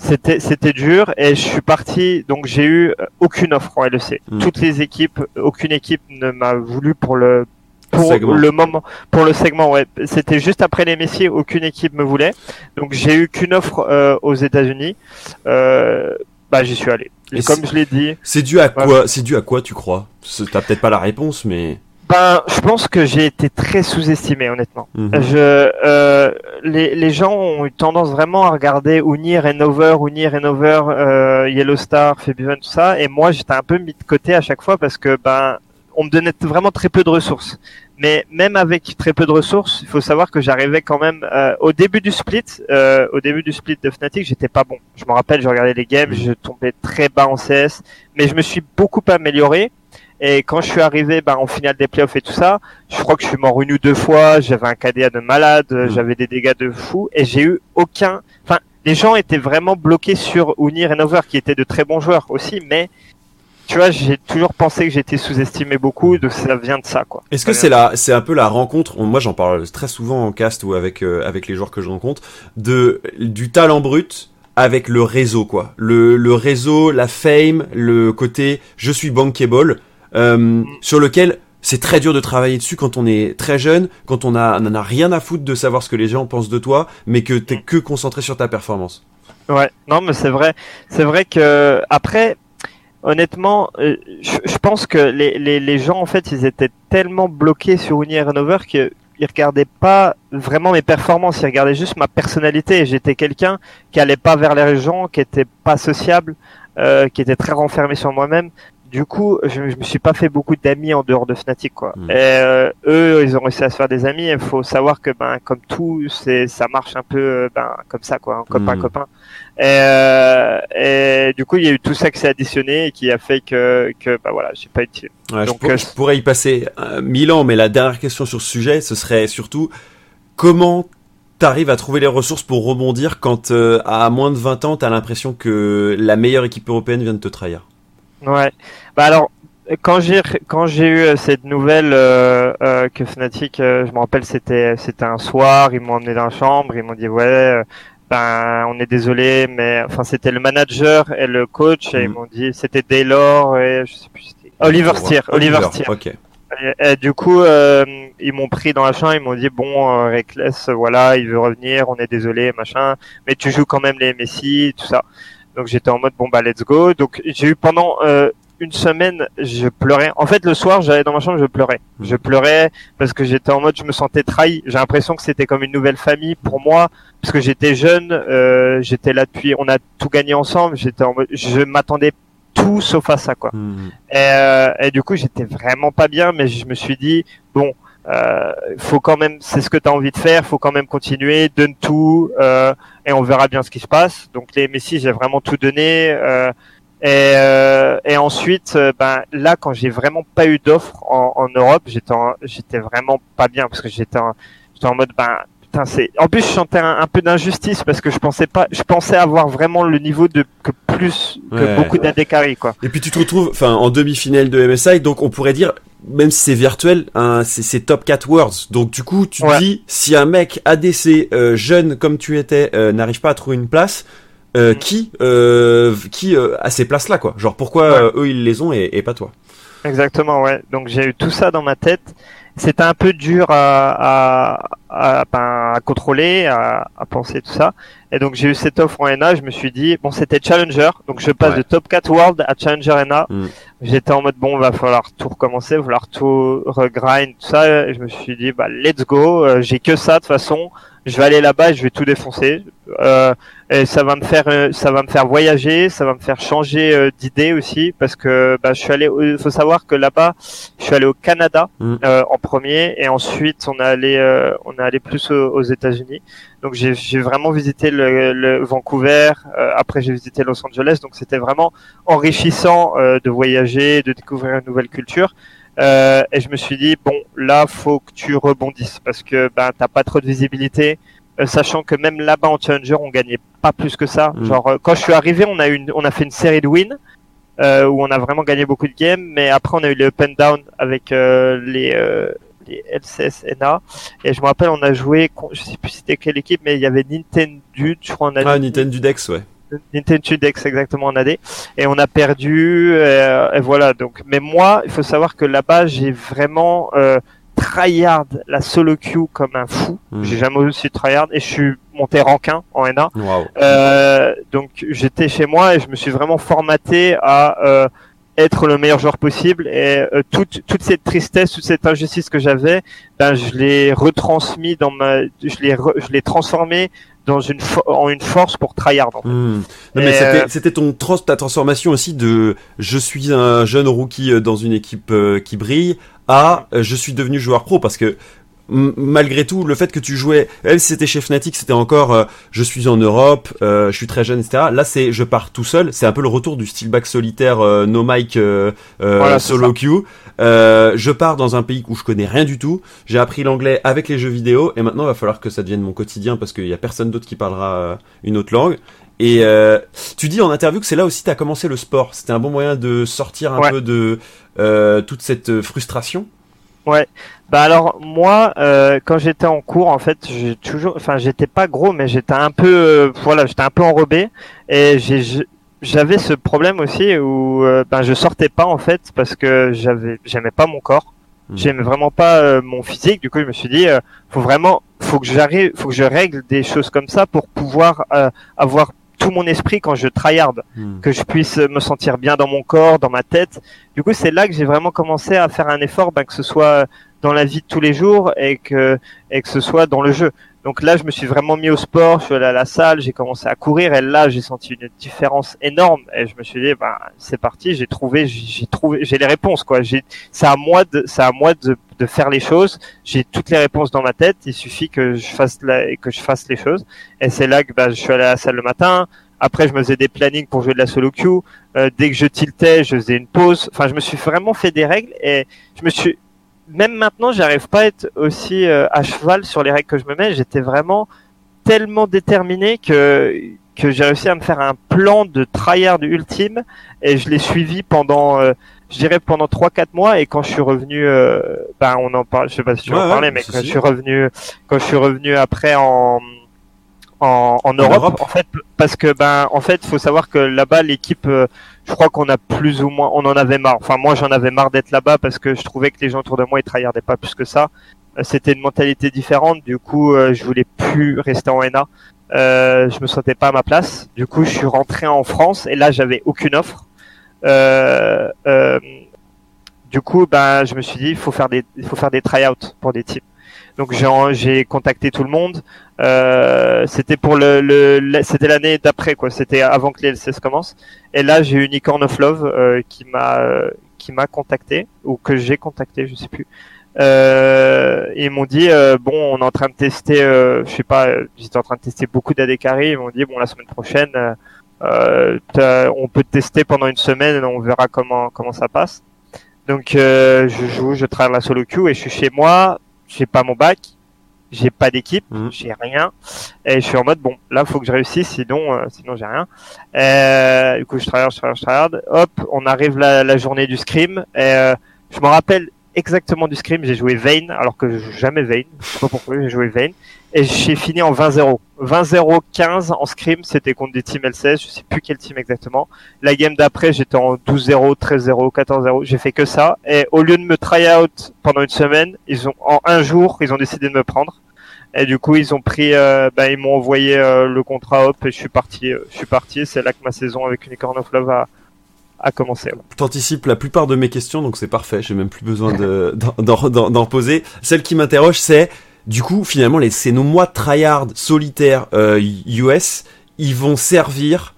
c'était c'était dur et je suis parti donc j'ai eu aucune offre en LEC. Hmm. Toutes les équipes, aucune équipe ne m'a voulu pour le pour le moment pour le segment ouais c'était juste après les messieurs aucune équipe me voulait donc j'ai eu qu'une offre euh, aux États-Unis euh, bah j'y suis allé et comme je l'ai dit c'est dû à quoi c'est dû à quoi tu crois? T'as peut-être pas la réponse mais ben, je pense que j'ai été très sous-estimé, honnêtement. Mhm. Je, euh, les, les gens ont eu tendance vraiment à regarder Unir, Renover, Unir, Renover, euh, Yellow Star, Febiven, tout ça, et moi j'étais un peu mis de côté à chaque fois parce que ben, on me donnait vraiment très peu de ressources. Mais même avec très peu de ressources, il faut savoir que j'arrivais quand même euh, au début du split. Euh, au début du split de Fnatic, j'étais pas bon. Je me rappelle, je regardais les games, je tombais très bas en CS, mais je me suis beaucoup amélioré. Et quand je suis arrivé ben, en finale des playoffs et tout ça, je crois que je suis mort une ou deux fois, j'avais un KDA de malade, mm. j'avais des dégâts de fou, et j'ai eu aucun... Enfin, les gens étaient vraiment bloqués sur Uni Renover, qui étaient de très bons joueurs aussi, mais tu vois, j'ai toujours pensé que j'étais sous-estimé beaucoup, donc ça vient de ça, quoi. Est-ce que c'est la, c'est un peu la rencontre, moi j'en parle très souvent en cast ou avec, euh, avec les joueurs que je rencontre, de, du talent brut avec le réseau, quoi. Le, le réseau, la fame, le côté je suis bankable, euh, sur lequel c'est très dur de travailler dessus quand on est très jeune, quand on a, a rien à foutre de savoir ce que les gens pensent de toi, mais que t'es que concentré sur ta performance. Ouais, non, mais c'est vrai. C'est vrai que après, honnêtement, euh, je, pense que les, les, les, gens en fait, ils étaient tellement bloqués sur Uni Renover qu'ils regardaient pas vraiment mes performances, ils regardaient juste ma personnalité. J'étais quelqu'un qui allait pas vers les gens, qui était pas sociable, euh, qui était très renfermé sur moi-même du coup, je, je me suis pas fait beaucoup d'amis en dehors de Fnatic, quoi. Hmm. Et, euh, eux, ils ont réussi à se faire des amis. Il faut savoir que, ben, comme tout, c'est, ça marche un peu, ben, comme ça, quoi, copain hmm. copain. Et, et, du coup, il y a eu tout ça qui s'est additionné et qui a fait que, que, ben voilà, j'ai pas été. Ouais, Donc, je, je, pourrais y passer mille ans, mais la dernière question sur ce sujet, ce serait surtout comment t'arrives à trouver les ressources pour rebondir quand à moins de 20 ans, t'as l'impression que la meilleure équipe européenne vient de te trahir? Ouais. Bah alors, quand j'ai quand j'ai eu euh, cette nouvelle euh, euh, que Fnatic, euh, je me rappelle, c'était c'était un soir, ils m'ont emmené dans la chambre, ils m'ont dit ouais, euh, ben on est désolé, mais enfin c'était le manager et le coach et ils mhm. m'ont dit c'était Daylor et je sais plus c'était Oliver Steer, Oliver Steer. Ok. Et, du coup, ils m'ont pris dans la chambre, ils m'ont dit bon, Reckless, voilà, il veut revenir, on est désolé, machin, mais tu joues quand même les Messi, tout ça. Donc j'étais en mode bon bah let's go. Donc j'ai eu pendant euh, une semaine, je pleurais. En fait, le soir, j'allais dans ma chambre, je pleurais. Mmh. Je pleurais parce que j'étais en mode, je me sentais trahi. J'ai l'impression que c'était comme une nouvelle famille pour moi, parce que j'étais jeune, euh, j'étais là depuis, on a tout gagné ensemble. J'étais en mode, je m'attendais tout sauf à ça, quoi. Mmh. Et, euh, et, du coup, j'étais vraiment pas bien, mais je me suis dit, bon, euh, faut quand même, c'est ce que tu as envie de faire, faut quand même continuer, donne tout, euh, et on verra bien ce qui se passe. Donc les Messi, j'ai vraiment tout donné. Euh, et, euh, et ensuite, euh, ben là, quand j'ai vraiment pas eu d'offre en, en, Europe, j'étais j'étais vraiment pas bien parce que j'étais en, en mode ben putain c'est. En plus, je sentais un, peu d'injustice parce que je pensais pas, je pensais avoir vraiment le niveau de que plus que beaucoup d'Adekari quoi. Et puis tu te retrouves, enfin en demi-finale de MSI, donc on pourrait dire même si c'est virtuel, hein, c'est top 4 words. Donc du coup, tu te dis si un mec ADC euh, jeune comme tu étais euh, n'arrive pas à trouver une place, euh, Mm. qui euh, qui euh, a ces places là quoi Genre pourquoi Ouais. euh, eux ils les ont et, et pas toi? Exactement, ouais. Donc j'ai eu tout ça dans ma tête. C'était un peu dur à, à, à, ben, à contrôler, à, à penser tout ça. Et donc j'ai eu cette offre en NA. Je me suis dit, bon, c'était Challenger. Donc je passe Ouais. de Top 4 World à Challenger NA. Mm. J'étais en mode, bon, va falloir tout recommencer, va falloir tout regrind, tout ça. Et je me suis dit, bah, let's go. Euh, j'ai que ça de toute façon. Je vais aller là-bas, et je vais tout défoncer. Euh, et ça va me faire, euh, ça va me faire voyager, ça va me faire changer euh, d'idée aussi, parce que bah, je suis allé. Il faut savoir que là-bas, je suis allé au Canada Mm. euh, en premier, et ensuite on est allé, euh, on est allé plus aux, aux États-Unis. Donc j'ai j'ai vraiment visité le, le Vancouver. euh, après j'ai visité Los Angeles. Donc c'était vraiment enrichissant euh, de voyager, de découvrir une nouvelle culture. Euh, et je me suis dit bon là faut que tu rebondisses parce que ben t'as pas trop de visibilité. Euh, sachant que même là-bas en challenger on gagnait pas plus que ça. Mm. Genre euh, quand je suis arrivé on a eu une, on a fait une série de wins euh, où on a vraiment gagné beaucoup de games, mais après on a eu les up and down avec euh, les euh, les LCS NA et je me rappelle on a joué je sais plus c'était quelle équipe mais il y avait Nintendo je crois on a Ah Nintendo Dex ouais. Nintendo Dex exactement en AD et on a perdu euh, et voilà donc. Mais moi il faut savoir que là-bas j'ai vraiment euh, tryhard la solo queue comme un fou. Mm. j'ai jamais aussi tryhard et je suis monté rankin en NA Waouh. euh, donc j'étais chez moi et je me suis vraiment formaté à euh, être le meilleur joueur possible. Et euh, toute toute cette tristesse, toute cette injustice que j'avais, ben je l'ai retransmis dans ma, je l'ai je l'ai transformé dans une en une force pour tryhard. En fait. Hmm. Non, mais euh, c'était ton trans, ta transformation aussi de je suis un jeune rookie euh, dans une équipe euh, qui brille à je suis devenu joueur pro parce que malgré tout le fait que tu jouais même si c'était chez Fnatic c'était encore euh, je suis en Europe euh, je suis très jeune etc là c'est je pars tout seul c'est un peu le retour du style back solitaire euh, no mic euh, euh, Voilà, solo queue euh, je pars dans un pays où je connais rien du tout j'ai appris l'anglais avec les jeux vidéo et maintenant il va falloir que ça devienne mon quotidien parce qu'il y a personne d'autre qui parlera une autre langue et euh, tu dis en interview que c'est là aussi tu as commencé le sport. C'était un bon moyen de sortir un Ouais. peu de euh, toute cette frustration? Bah alors moi, euh, quand j'étais en cours, en fait, j'ai toujours, enfin, j'étais pas gros, mais j'étais un peu, euh, voilà, j'étais un peu enrobé, et j'ai, j'avais ce problème aussi où, euh, ben, je sortais pas en fait parce que j'avais, j'aimais pas mon corps, Mhm. j'aimais vraiment pas euh, mon physique. Du coup, je me suis dit, faut vraiment, faut que j'arrive, faut que je règle des choses comme ça pour pouvoir euh, avoir tout mon esprit quand je tryhard Hmm. que je puisse me sentir bien dans mon corps, dans ma tête. Du coup, c'est là que j'ai vraiment commencé à faire un effort, ben, que ce soit dans la vie de tous les jours et que et que ce soit dans le jeu. Donc là, je me suis vraiment mis au sport, je suis allé à la salle, j'ai commencé à courir et là, j'ai senti une différence énorme et je me suis dit, ben c'est parti, j'ai trouvé, j'ai trouvé, j'ai les réponses quoi. J'ai, c'est à moi de, c'est à moi de, de faire les choses. J'ai toutes les réponses dans ma tête. Il suffit que je fasse la, que je fasse les choses. Et c'est là que ben, je suis allé à la salle le matin. Après, je me faisais des plannings pour jouer de la solo queue. Euh, dès que je tiltais, je faisais une pause. Enfin, je me suis vraiment fait des règles et je me suis même maintenant, j'arrive pas à être aussi euh, à cheval sur les règles que je me mets. J'étais vraiment tellement déterminé que que j'ai réussi à me faire un plan de tryhard ultime et je l'ai suivi pendant euh, je dirais pendant 3 4 mois et quand je suis revenu euh, ben on en parle je sais pas si tu Ouais, en ouais, parler mais quand je suis revenu quand je suis revenu après en en, en Europe, Europe. en fait parce que ben en fait faut savoir que là-bas l'équipe euh, je crois qu'on a plus ou moins on en avait marre. Enfin moi j'en avais marre d'être là-bas parce que je trouvais que les gens autour de moi ils tryhardaient pas plus que ça. Euh, c'était une mentalité différente. Du coup euh, je voulais plus rester en NA euh, je me sentais pas à ma place. Du coup je suis rentré en France et là j'avais aucune offre. Euh, du coup ben je me suis dit il faut faire des il faut faire des tryouts pour des teams donc j'ai j'ai contacté tout le monde. Euh, c'était pour le, le, c'était l'année d'après quoi. C'était avant que les LCS commencent et là j'ai eu Unicorn of Love euh, qui m'a euh, qui m'a contacté ou que j'ai contacté je sais plus. Euh, ils m'ont dit euh, bon on est en train de tester euh, je sais pas j'étais en train de tester beaucoup d'AD carry. Ils m'ont dit bon la semaine prochaine on peut te tester pendant une semaine on verra comment comment ça passe. Donc euh, je joue je travaille la solo queue et je suis chez moi j'ai pas mon bac j'ai pas d'équipe Mhm. j'ai rien. Et je suis en mode bon là faut que je réussisse sinon euh, sinon j'ai rien. Euh, du coup je travaille je travaille je travaille hop on arrive la, la journée du scrim. Et euh, je me rappelle exactement du scrim. J'ai joué Vayne, alors que je joue jamais Vayne. Je sais pas pourquoi j'ai joué Vayne. Et j'ai fini en 20-0. 20-0, 15 en scrim. C'était contre des teams LCS. Je sais plus quel team exactement. La game d'après, j'étais en 12-0, 13-0, 14-0. J'ai fait que ça. Et au lieu de me try out pendant une semaine, ils ont, en un jour, ils ont décidé de me prendre. Et du coup, ils ont pris, euh, bah, ils m'ont envoyé euh, le contrat hop et je suis parti. euh, je suis parti. C'est là que ma saison avec Unicorn of Love a, a commencé. ouais. T'anticipes la plupart de mes questions, donc c'est parfait. J'ai même plus besoin de d'en- poser. Celle qui m'interroge, c'est du coup finalement les ces de tryhard solitaires euh, US, ils vont servir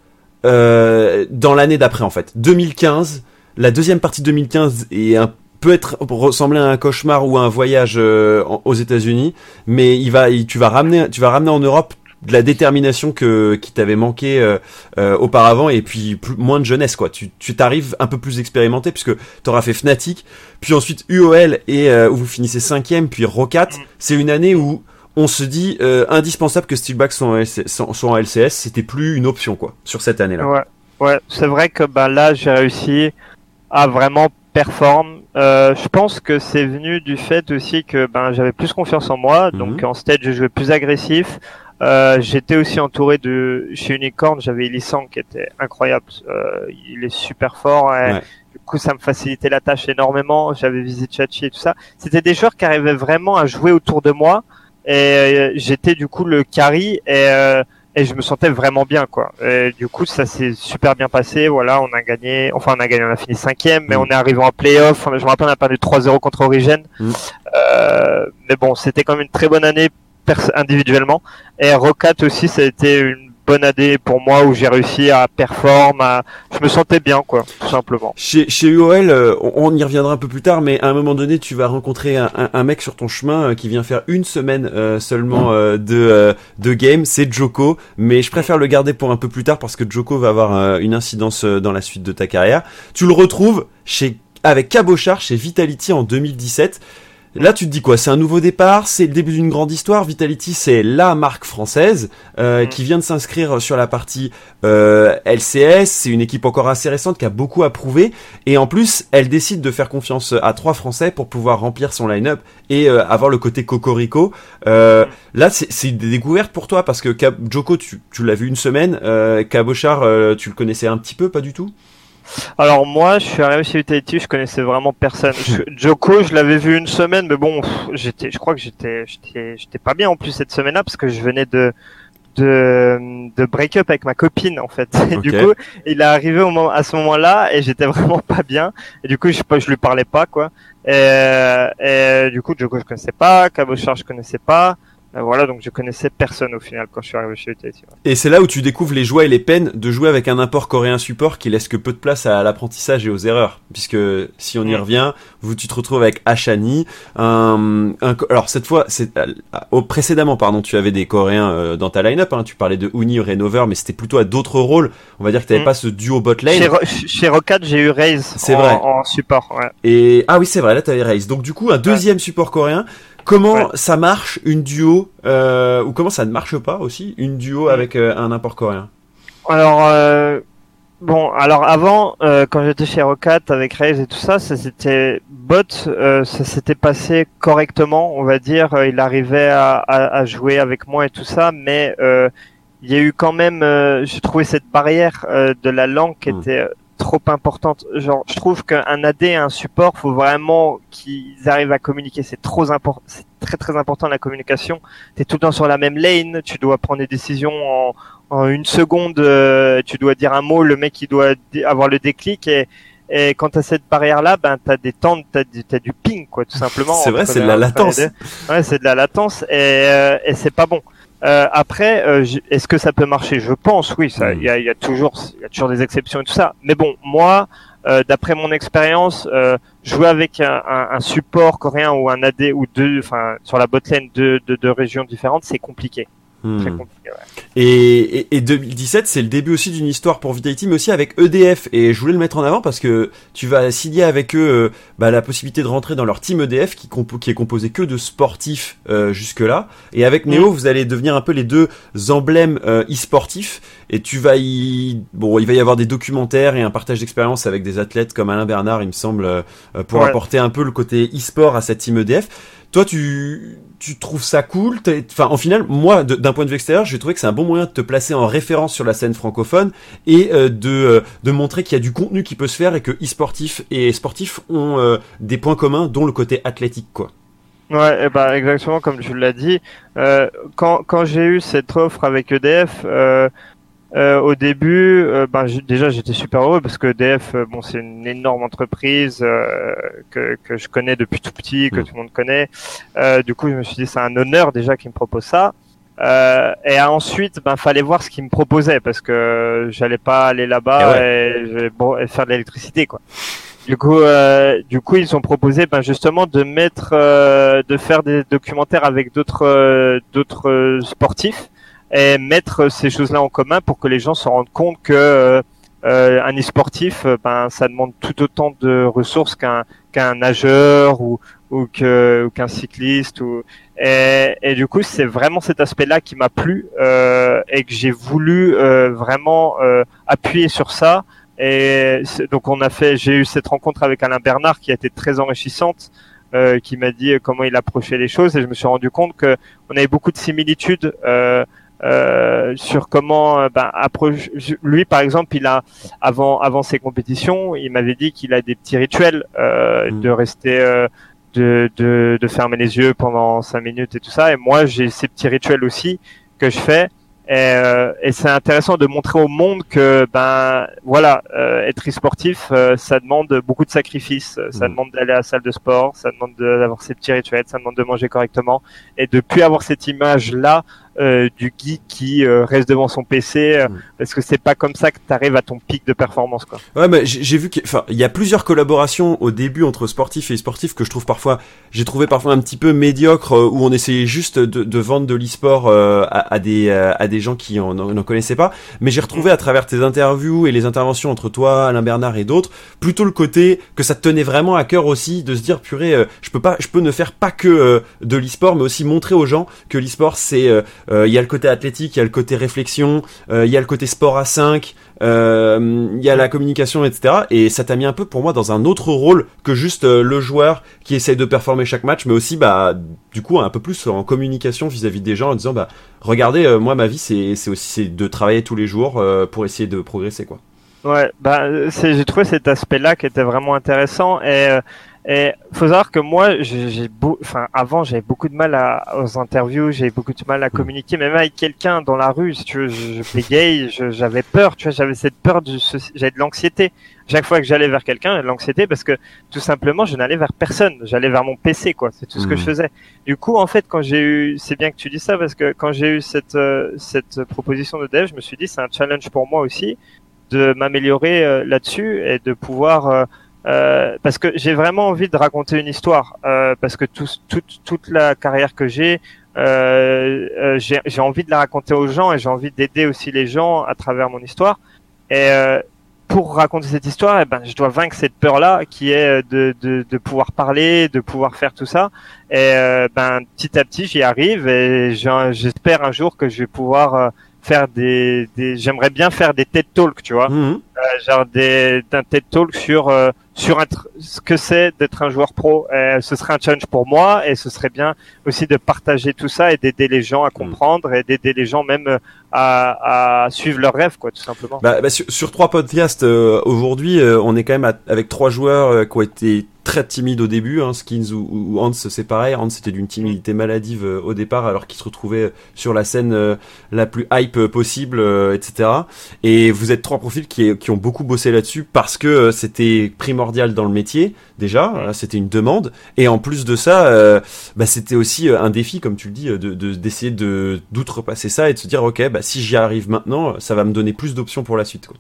euh, dans l'année d'après en fait. 2015, la deuxième partie de 2015 est un peut être ressembler à un cauchemar ou à un voyage euh, aux États-Unis, mais il va, tu vas ramener, tu vas ramener en Europe de la détermination que qui t'avait manqué euh, euh, auparavant et puis plus, moins de jeunesse quoi. Tu tu t'arrives un peu plus expérimenté puisque t'auras fait Fnatic, puis ensuite UOL et euh, où vous finissez cinquième, puis Rocat. C'est une année où on se dit euh, indispensable que Steelback soit en, LC soit- en LCS. C'était plus une option quoi sur cette année-là. Ouais, ouais, c'est vrai que bah là j'ai réussi à vraiment performer. Euh, je pense que c'est venu du fait aussi que ben j'avais plus confiance en moi, Mhm. donc en stage je jouais plus agressif. Euh, J'étais aussi entouré de chez Unicorn, j'avais Elisang qui était incroyable. Euh, il est super fort. et Ouais. Du coup, ça me facilitait la tâche énormément. J'avais visité Chachi et tout ça. C'était des joueurs qui arrivaient vraiment à jouer autour de moi. Et euh, j'étais du coup le carry et, euh, et je me sentais vraiment bien quoi. Et du coup, ça s'est super bien passé. Voilà, on a gagné. Enfin, on a gagné. On a fini cinquième, mais Mm. on est arrivé en playoff. Je me rappelle, on a perdu 3-0 contre Origin. Mm. Euh, mais bon, c'était quand même une très bonne année individuellement. Et Rocat aussi, ça a été une bonne année pour moi où j'ai réussi à performer. À... Je me sentais bien quoi, tout simplement. Chez, chez UOL, euh, on, y reviendra un peu plus tard, mais à un moment donné, tu vas rencontrer un, mec sur ton chemin euh, qui vient faire une semaine euh, seulement de, de game, c'est Joko, mais je préfère le garder pour un peu plus tard parce que Joko va avoir une incidence dans la suite de ta carrière. Tu le retrouves chez avec Cabochard chez Vitality en 2017. Là, tu te dis quoi? C'est un nouveau départ? C'est le début d'une grande histoire? Vitality, c'est la marque française euh, Mm. qui vient de s'inscrire sur la partie euh, LCS. C'est une équipe encore assez récente qui a beaucoup à prouver. Et en plus, elle décide de faire confiance à trois Français pour pouvoir remplir son line-up et euh, avoir le côté cocorico. Euh, là, c'est des découvertes pour toi parce que Joko, tu, tu l'as vu une semaine. Euh, Cabochard, euh, tu le connaissais un petit peu, pas du tout? Alors moi, je suis arrivé chez Vitality, je connaissais vraiment personne. Je- Joko, je l'avais vu une semaine, mais bon, j'étais, je crois que j'étais, j'étais, j'étais pas bien en plus cette semaine-là parce que je venais de de de break up avec ma copine en fait. Et du coup, il est arrivé au moment, à ce moment-là et j'étais vraiment pas bien. Et du coup, je je lui parlais pas quoi. Et, et du coup, Joko je connaissais pas, Cabochard je connaissais pas. Euh, Voilà, donc je connaissais personne au final quand je suis arrivé chez Vitality. ouais. Et c'est là où tu découvres les joies et les peines de jouer avec un import coréen support qui laisse que peu de place à l'apprentissage et aux erreurs. Puisque si on y revient, vous tu te retrouves avec Ashani. Un, un- alors cette fois, c'est euh, au précédemment, pardon, tu avais des Coréens euh, dans ta line-up. Hein, tu parlais de Uni Renover, mais c'était plutôt à d'autres rôles. On va dire que t'avais Mm. pas ce duo bot lane. Chez, Ro- chez Rocket, j'ai eu Raze C'est en, vrai. en support. Ouais. Et ah oui, c'est vrai, là t'avais Raze. Donc du coup, un deuxième support coréen. Comment Ouais. ça marche une duo euh, ou comment ça ne marche pas aussi une duo avec euh, un import coréen? Alors euh, bon, alors avant, euh, quand j'étais chez Rocat avec Raze et tout ça, ça s'était bot, euh, ça s'était passé correctement, on va dire. Euh, Il arrivait à, à, à jouer avec moi et tout ça, mais euh, il y a eu quand même, euh, j'ai trouvé cette barrière euh, de la langue qui Mm. était trop importante. Genre, je trouve qu'un AD un support, faut vraiment qu'ils arrivent à communiquer. C'est trop important, c'est très très important la communication. T'es tout le temps sur la même lane, tu dois prendre des décisions en, en une seconde. euh, tu dois dire un mot, le mec il doit avoir le déclic et et quand t'as cette barrière-là, ben t'as des temps, t'as du, t'as du ping quoi, tout simplement. C'est vrai, c'est de la latence. Ouais, c'est de la latence et, euh, et c'est pas bon. Euh, après, euh, est-ce que ça peut marcher? Je pense, oui. Ça, Mm. il y, a, y a toujours, il y a toujours des exceptions et tout ça. Mais bon, moi, euh, d'après mon expérience, euh, jouer avec un, un- un support coréen ou un AD ou deux, enfin sur la botlane de, de, de régions différentes, c'est compliqué. Hmm. Très compliqué. Ouais. Et, et, et 2017, c'est le début aussi d'une histoire pour Vitality, mais aussi avec EDF. Et je voulais le mettre en avant parce que tu vas signer avec eux euh, bah, la possibilité de rentrer dans leur team EDF qui, est composé que de sportifs euh, jusque-là. Et avec Neo, vous allez devenir un peu les deux emblèmes euh, e-sportifs. Et tu vas y... Bon, il va y avoir des documentaires et un partage d'expérience avec des athlètes comme Alain Bernard, il me semble, euh, pour Ouais. apporter un peu le côté e-sport à cette team EDF. Toi, tu, tu trouves ça cool Enfin, en final, moi, d'un point de vue extérieur, j'ai trouvé que c'est un bon moyen de te placer en référence sur la scène francophone et euh, de, euh, de montrer qu'il y a du contenu qui peut se faire et que e-sportifs et sportifs ont euh, des points communs, dont le côté athlétique, quoi. Ouais, eh ben, exactement comme tu l'as dit. Quand quand j'ai eu cette offre avec EDF, euh, au début, euh, ben, j'ai- déjà j'étais super heureux parce que EDF, euh, bon, c'est une énorme entreprise euh, que que je connais depuis tout petit, que Mm. tout le monde connaît. Euh, du coup, je me suis dit c'est un honneur déjà qu'il me propose ça. Euh, et ensuite, ben fallait voir ce qu'il me proposait parce que j'allais pas aller là-bas et, je- bon, et faire de l'électricité quoi. Du coup, euh, du coup, ils ont proposé, ben justement, de mettre, euh, de faire des documentaires avec d'autres, euh, d'autres sportifs et mettre ces choses-là en commun pour que les gens se rendent compte que euh, euh, un e-sportif, euh, ben ça demande tout autant de ressources qu'un qu'un nageur ou ou que ou qu'un cycliste ou et, et du coup c'est vraiment cet aspect-là qui m'a plu euh, et que j'ai voulu euh, vraiment euh, appuyer sur ça. Et donc on a fait, j'ai eu cette rencontre avec Alain Bernard qui a été très enrichissante, qui m'a dit comment il approchait les choses et je me suis rendu compte que on avait beaucoup de similitudes euh, euh, sur comment euh, ben, approche. Lui par exemple, il a avant avant ses compétitions, il m'avait dit qu'il a des petits rituels euh, Mm. de rester. euh, de, de, de fermer les yeux pendant cinq minutes et tout ça. Et moi, j'ai ces petits rituels aussi que je fais. Et, euh, et c'est intéressant de montrer au monde que ben voilà euh, être e-sportif euh, ça demande beaucoup de sacrifices ça Mhm. demande d'aller à la salle de sport ça demande de- d'avoir ces petits rituels ça demande de manger correctement et de plus avoir cette image là du geek qui euh, reste devant son PC euh, Mhm. parce que c'est pas comme ça que tu arrives à ton pic de performance quoi Ouais, mais j'ai vu qu'il enfin, il y a plusieurs collaborations au début entre sportifs et sportifs que je trouve parfois, j'ai trouvé parfois un petit peu médiocre euh, où on essayait juste de, de vendre de l'e-sport euh, à, à des euh, à des gens qui en- n'en connaissaient pas. Mais j'ai retrouvé à travers tes interviews et les interventions entre toi, Alain Bernard et d'autres, plutôt le côté que ça te tenait vraiment à cœur aussi de se dire purée, euh, je peux pas, je peux ne faire pas que euh, de l'e-sport, mais aussi montrer aux gens que l'e-sport c'est euh, euh, il y a le côté athlétique, il y a le côté réflexion, euh, il y a le côté sport à 5, euh, il y a la communication, etc. Et ça t'a mis un peu pour moi dans un autre rôle que juste euh, le joueur qui essaye de performer chaque match, mais aussi bah du coup un peu plus en communication vis-à-vis des gens en disant bah regardez euh, moi ma vie c'est c'est aussi de travailler tous les jours euh, pour essayer de progresser quoi. Ouais, bah j'ai trouvé cet aspect-là qui était vraiment intéressant et euh, et faut savoir que moi j'ai beau, enfin avant j'avais beaucoup de mal à, aux interviews, j'avais beaucoup de mal à communiquer, même avec quelqu'un dans la rue, si tu veux, je, je bégaye, je- j'avais peur, tu vois, j'avais cette peur du, j'avais de l'anxiété. Chaque fois que j'allais vers quelqu'un, j'avais de l'anxiété parce que tout simplement je n'allais vers personne, j'allais vers mon PC quoi, c'est tout ce que je faisais. Du coup en fait quand j'ai eu, c'est bien que tu dis ça parce que quand j'ai eu cette euh, cette proposition de dev, je me suis dit c'est un challenge pour moi aussi de m'améliorer euh, là-dessus et de pouvoir euh, euh, parce que j'ai vraiment envie de raconter une histoire euh, parce que tout, toute toute la carrière que j'ai euh, euh, j'ai envie de la raconter aux gens et j'ai envie d'aider aussi les gens à travers mon histoire. Et euh, pour raconter cette histoire eh ben je dois vaincre cette peur là qui est de, de, de pouvoir parler de pouvoir faire tout ça. Et ben petit à petit j'y arrive et j'espère un jour que je vais pouvoir faire des, des j'aimerais bien faire des TED Talks tu vois. Mhm. Genre des d'un TED Talk sur euh, sur un ce que c'est d'être un joueur pro. Euh, ce serait un challenge pour moi et ce serait bien aussi de partager tout ça et d'aider les gens à comprendre et d'aider les gens même euh, à, à suivre leurs rêves quoi tout simplement. Bah, bah, sur, sur trois podcasts euh, aujourd'hui, euh, on est quand même à- avec trois joueurs euh, qui ont été très timides au début. Hein, Skins ou, ou Hans, c'est pareil. Hans c'était d'une timidité maladive euh, au départ, alors qu'il se retrouvait sur la scène euh, la plus hype euh, possible, euh, etc. Et vous êtes trois profils qui, qui ont beaucoup bossé là-dessus parce que euh, c'était primordial dans le métier déjà. euh, c'était une demande. Et en plus de ça, euh, bah, c'était aussi euh, un défi, comme tu le dis, de de- d'essayer de d'outrepasser ça et de se dire ok, bah si j'y arrive maintenant, ça va me donner plus d'options pour la suite. Quoi.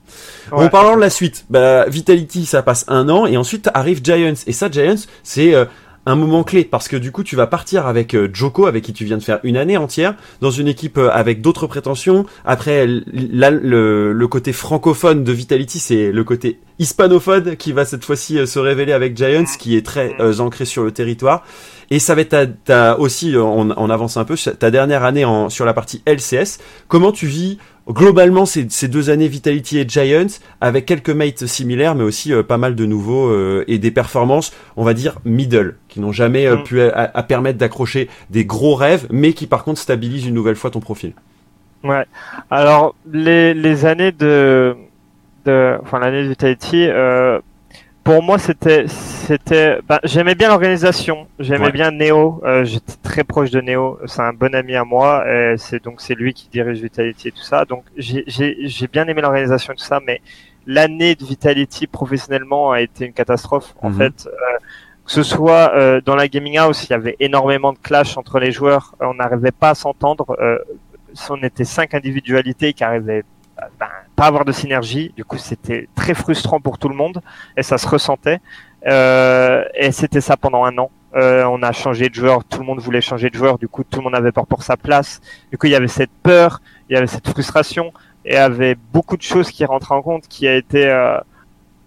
Ouais. En parlant de la suite, bah, Vitality, ça passe un an et ensuite arrive Giants. Et ça, Giants, c'est euh, un moment clé parce que du coup tu vas partir avec euh, Joko avec qui tu viens de faire une année entière dans une équipe euh, avec d'autres prétentions. Après là, le, le, côté francophone de Vitality c'est le côté hispanophone qui va cette fois-ci euh, se révéler avec Giants qui est très ancré sur le territoire. Et ça va être ta, aussi, on, on, avance un peu, ta dernière année en, sur la partie LCS. Comment tu vis globalement ces, deux années Vitality et Giants avec quelques mates similaires mais aussi euh, pas mal de nouveaux euh, et des performances on va dire middle qui n'ont jamais euh, mm. pu à, permettre d'accrocher des gros rêves mais qui par contre stabilisent une nouvelle fois ton profil. Ouais. Alors les, les années de, de enfin l'année de Vitality pour moi, c'était, c'était, bah, j'aimais bien l'organisation, j'aimais bien Neo, euh, j'étais très proche de Neo, c'est un bon ami à moi, c'est donc c'est lui qui dirige Vitality et tout ça, donc j'ai, j'ai, bien aimé l'organisation et tout ça, mais l'année de Vitality professionnellement a été une catastrophe en mhm. fait. Euh, que ce soit euh, dans la gaming house, il y avait énormément de clash entre les joueurs, on n'arrivait pas à s'entendre. Euh, on était cinq individualités qui arrivaient ben, pas avoir de synergie. Du coup, c'était très frustrant pour tout le monde et ça se ressentait. Euh, et c'était ça pendant un an. Euh, on a changé de joueur, tout le monde voulait changer de joueur, du coup tout le monde avait peur pour sa place. Du coup il y avait cette peur, il y avait cette frustration et il y avait beaucoup de choses qui rentrent en compte, qui a été, euh,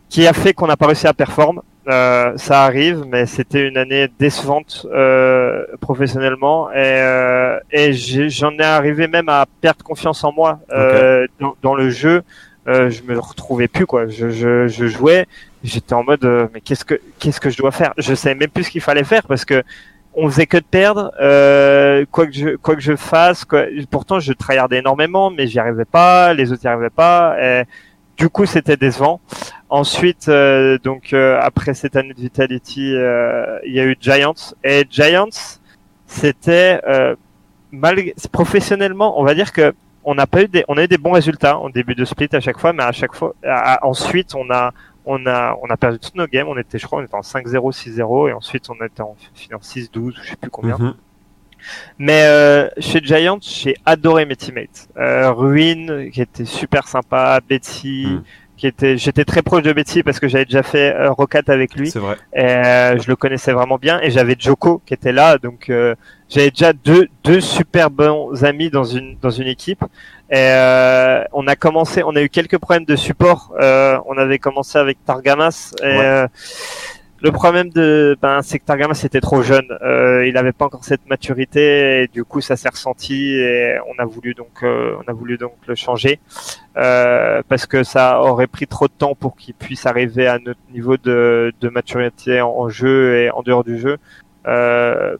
qui a fait qu'on n'a pas réussi à performer. Euh, ça arrive, mais c'était une année décevante euh, professionnellement et, euh, et j'en ai, arrivé même à perdre confiance en moi euh, dans, dans, le jeu. Euh, je me retrouvais plus quoi. Je, je, je jouais, j'étais en mode mais qu'est-ce que qu'est-ce que je dois faire? Je savais même plus ce qu'il fallait faire parce que on faisait que de perdre. quoi que je quoi que je fasse, quoi, pourtant je tryhardais énormément, mais j'y arrivais pas. Les autres n'y arrivaient pas. Et, du coup, c'était décevant. Ensuite, euh, donc euh, après cette année de Vitality, euh, il y a eu Giants et Giants, c'était mal professionnellement, on va dire que on n'a pas eu des, on a eu des bons résultats en début de split à chaque fois, mais à chaque fois, ensuite on a on a on a perdu toutes nos games. On était, je crois, on était en 5-0, 6-0 et ensuite on était en finant 6-12, je sais plus combien. Mm-hmm. Mais euh, chez Giants, j'ai adoré mes teammates. Euh, Ruin, qui était super sympa, Betsy, mm. qui était, j'étais très proche de Betsy parce que j'avais déjà fait euh, Rocket avec lui. C'est vrai. Et, euh, je le connaissais vraiment bien. Et j'avais Joko qui était là, donc euh, j'avais déjà deux deux super bons amis dans une dans une équipe. Et euh, on a commencé, on a eu quelques problèmes de support. on avait commencé avec Targamas. Et, le problème de, ben, c'est que Targamas était trop jeune. Euh, il n'avait pas encore cette maturité et du coup ça s'est ressenti et on a voulu donc, euh, on a voulu donc le changer euh, parce que ça aurait pris trop de temps pour qu'il puisse arriver à notre niveau de, de maturité en, jeu et en dehors du jeu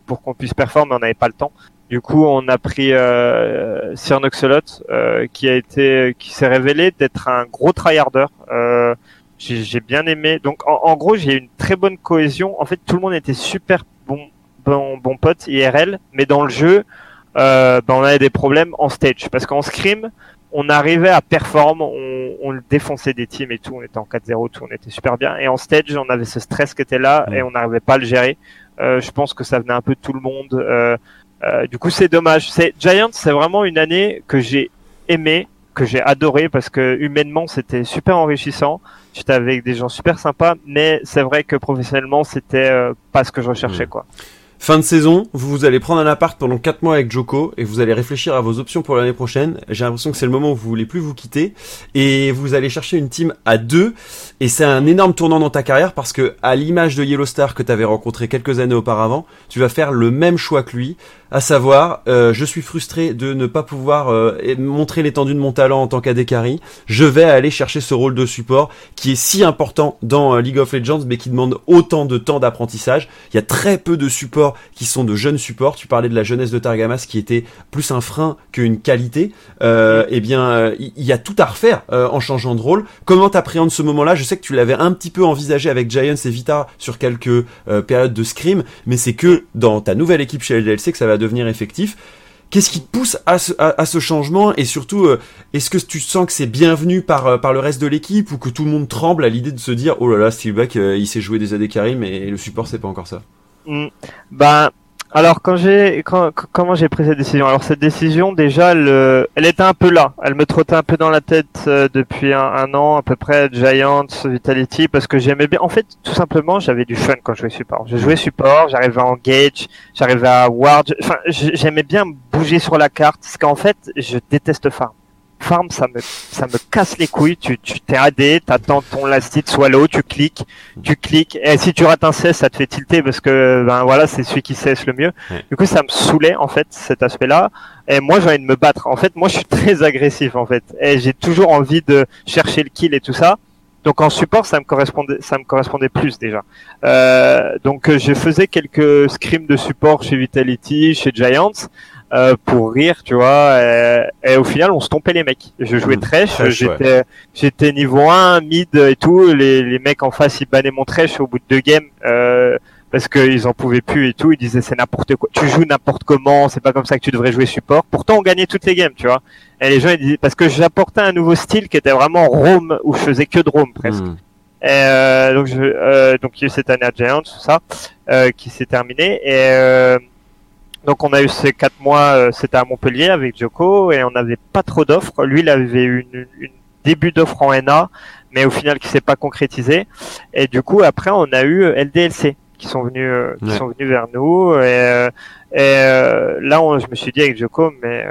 pour qu'on puisse performer. On n'avait pas le temps. Du coup, on a pris euh, Sir Noxolot, euh, qui a été, qui s'est révélé d'être un gros tryharder. Euh, j'ai bien aimé. Donc en, gros, j'ai une très bonne cohésion. En fait, tout le monde était super bon, bon, bon pote IRL, mais dans le jeu, euh, ben, on avait des problèmes en stage parce qu'en scrim, on arrivait à performer, on, on défonçait des teams et tout, on était en 4-0, tout, on était super bien. Et en stage, on avait ce stress qui était là et on n'arrivait pas à le gérer. Euh, je pense que ça venait un peu de tout le monde. Euh, euh, du coup, c'est dommage. C'est Giants, c'est vraiment une année que j'ai aimé, que j'ai adoré parce que humainement, c'était super enrichissant. J'étais avec des gens super sympas, mais c'est vrai que professionnellement, c'était euh, pas ce que je recherchais, quoi. Fin de saison, vous allez prendre un appart pendant 4 mois avec Joko et vous allez réfléchir à vos options pour l'année prochaine. J'ai l'impression que c'est le moment où vous voulez plus vous quitter et vous allez chercher une team à deux et c'est un énorme tournant dans ta carrière parce que à l'image de Yellow Star que tu avais rencontré quelques années auparavant, tu vas faire le même choix que lui, à savoir euh, je suis frustré de ne pas pouvoir euh, montrer l'étendue de mon talent en tant qu'Adekari. Je vais aller chercher ce rôle de support qui est si important dans euh, League of Legends mais qui demande autant de temps d'apprentissage. Il y a très peu de supports qui sont de jeunes supports. Tu parlais de la jeunesse de Targamas qui était plus un frein qu'une qualité. Eh bien, il y, a tout à refaire en changeant de rôle. Comment t'appréhendes ce moment-là? Je sais que tu l'avais un petit peu envisagé avec Giants et Vita sur quelques périodes de scrim, mais c'est que dans ta nouvelle équipe chez LDLC que ça va devenir effectif. Qu'est-ce qui te pousse à ce, changement et surtout, euh, est-ce que tu sens que c'est bienvenu par, euh, par le reste de l'équipe ou que tout le monde tremble à l'idée de se dire oh là là, Steelback, euh, il s'est joué des AD carry mais le support c'est pas encore ça? Mm. Ben Alors quand j'ai quand, comment j'ai pris cette décision? Alors cette décision déjà elle, elle était un peu là, elle me trottait un peu dans la tête euh, depuis un, an à peu près Giants, Vitality parce que j'aimais bien. En fait tout simplement j'avais du fun quand je jouais support. Je jouais support, j'arrivais à engage, j'arrivais à ward. Enfin j'aimais bien bouger sur la carte parce qu'en fait je déteste farm farm, ça me, ça me casse les couilles. Tu, tu t'es AD, t'attends ton last hit swallow, tu cliques, tu cliques. Et si tu rates un cesse, ça te fait tilter parce que, ben voilà, c'est celui qui cesse le mieux. Du coup, ça me saoulait, en fait, cet aspect-là. Et moi, j'ai envie de me battre. En fait, moi, je suis très agressif, en fait. Et j'ai toujours envie de chercher le kill et tout ça. Donc en support, ça me correspondait, ça me correspondait plus déjà. Euh, donc je faisais quelques scrims de support chez Vitality, chez Giants, euh, pour rire, tu vois. Et, au final, on se tombait les mecs. Je jouais mmh, trash, j'étais j'étais niveau 1, mid et tout. Les, les mecs en face, ils bannaient mon trash au bout de deux games euh, parce qu'ils en pouvaient plus et tout. Ils disaient c'est n'importe quoi. Tu joues n'importe comment, c'est pas comme ça que tu devrais jouer support. Pourtant, on gagnait toutes les games, tu vois. Et les gens ils disaient parce que j'apportais un nouveau style qui était vraiment Rome où je faisais que de Rome presque. Mmh. Et euh, donc je, euh, donc il y a eu cette année à Giants, tout ça, euh, qui s'est terminé et euh, donc on a eu ces quatre mois, euh, c'était à Montpellier avec Joko et on n'avait pas trop d'offres. Lui, il avait eu une, une début d'offre en NA, mais au final qui s'est pas concrétisé. Et du coup après on a eu euh, LDLC qui sont venus, euh, qui sont venus vers nous. Et, et là on, je me suis dit avec Joko, mais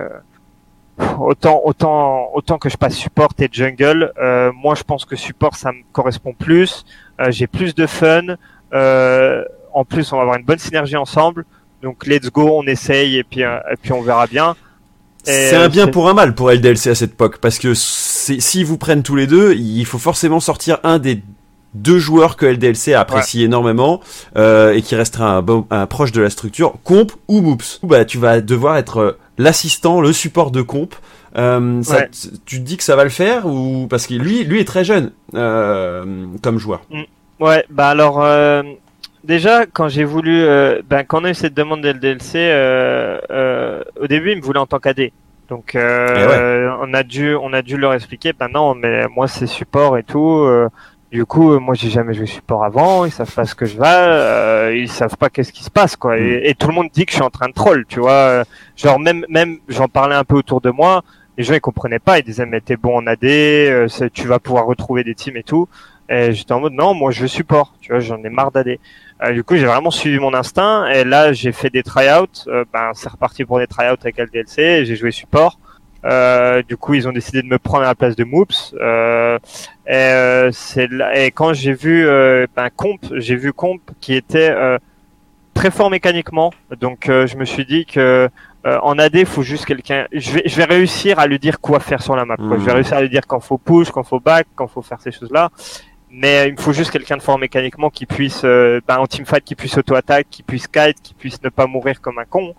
autant autant autant que je passe support et jungle, moi je pense que support ça me correspond plus. J'ai plus de fun. en plus on va avoir une bonne synergie ensemble. Donc let's go, on essaye et puis, euh, et puis on verra bien. C'est un bien pour un mal pour LDLC à cette époque, parce que s'ils vous prennent tous les deux, il faut forcément sortir un des deux joueurs que LDLC apprécie énormément euh, et qui restera un, bon, un proche de la structure, Comp ou Moops. Bah, tu vas devoir être euh, l'assistant, le support de Comp. Euh, ça, Tu te dis que ça va le faire ou parce que lui, lui est très jeune euh, comme joueur. Mm. Ouais, bah alors Déjà, quand j'ai voulu, euh, ben, quand on a eu cette demande de LDLC, euh, euh, au début, ils me voulaient en tant qu'AD. Donc, euh, eh on a dû, on a dû leur expliquer, ben non, mais moi c'est support et tout. Euh, du coup, moi j'ai jamais joué support avant, ils savent pas ce que je vais, ils savent pas qu'est-ce qui se passe, quoi. Et, mm. et, tout le monde dit que je suis en train de troll, tu vois. Genre même, même, j'en parlais un peu autour de moi. Les gens ils comprenaient pas, ils disaient mais t'es bon en AD, tu vas pouvoir retrouver des teams et tout. Et j'étais en mode non, moi je support, tu vois, j'en ai marre d'AD. Euh, du coup, j'ai vraiment suivi mon instinct et là, j'ai fait des tryouts. Euh, ben, c'est reparti pour des tryouts avec LDLC. J'ai joué support. Euh, du coup, ils ont décidé de me prendre à la place de Moops. Euh, et, euh, c'est et quand j'ai vu ben, Comp, j'ai vu Comp qui était très fort mécaniquement. Donc, je me suis dit que en AD, il faut juste quelqu'un. Je vais, je vais réussir à lui dire quoi faire sur la map. Quoi. Je vais mmh. réussir à lui dire quand faut push, quand faut back, quand faut faire ces choses-là mais il me faut juste quelqu'un de fort mécaniquement qui puisse, euh, ben, en teamfight, qui puisse auto-attaque, qui puisse kite, qui puisse ne pas mourir comme un con.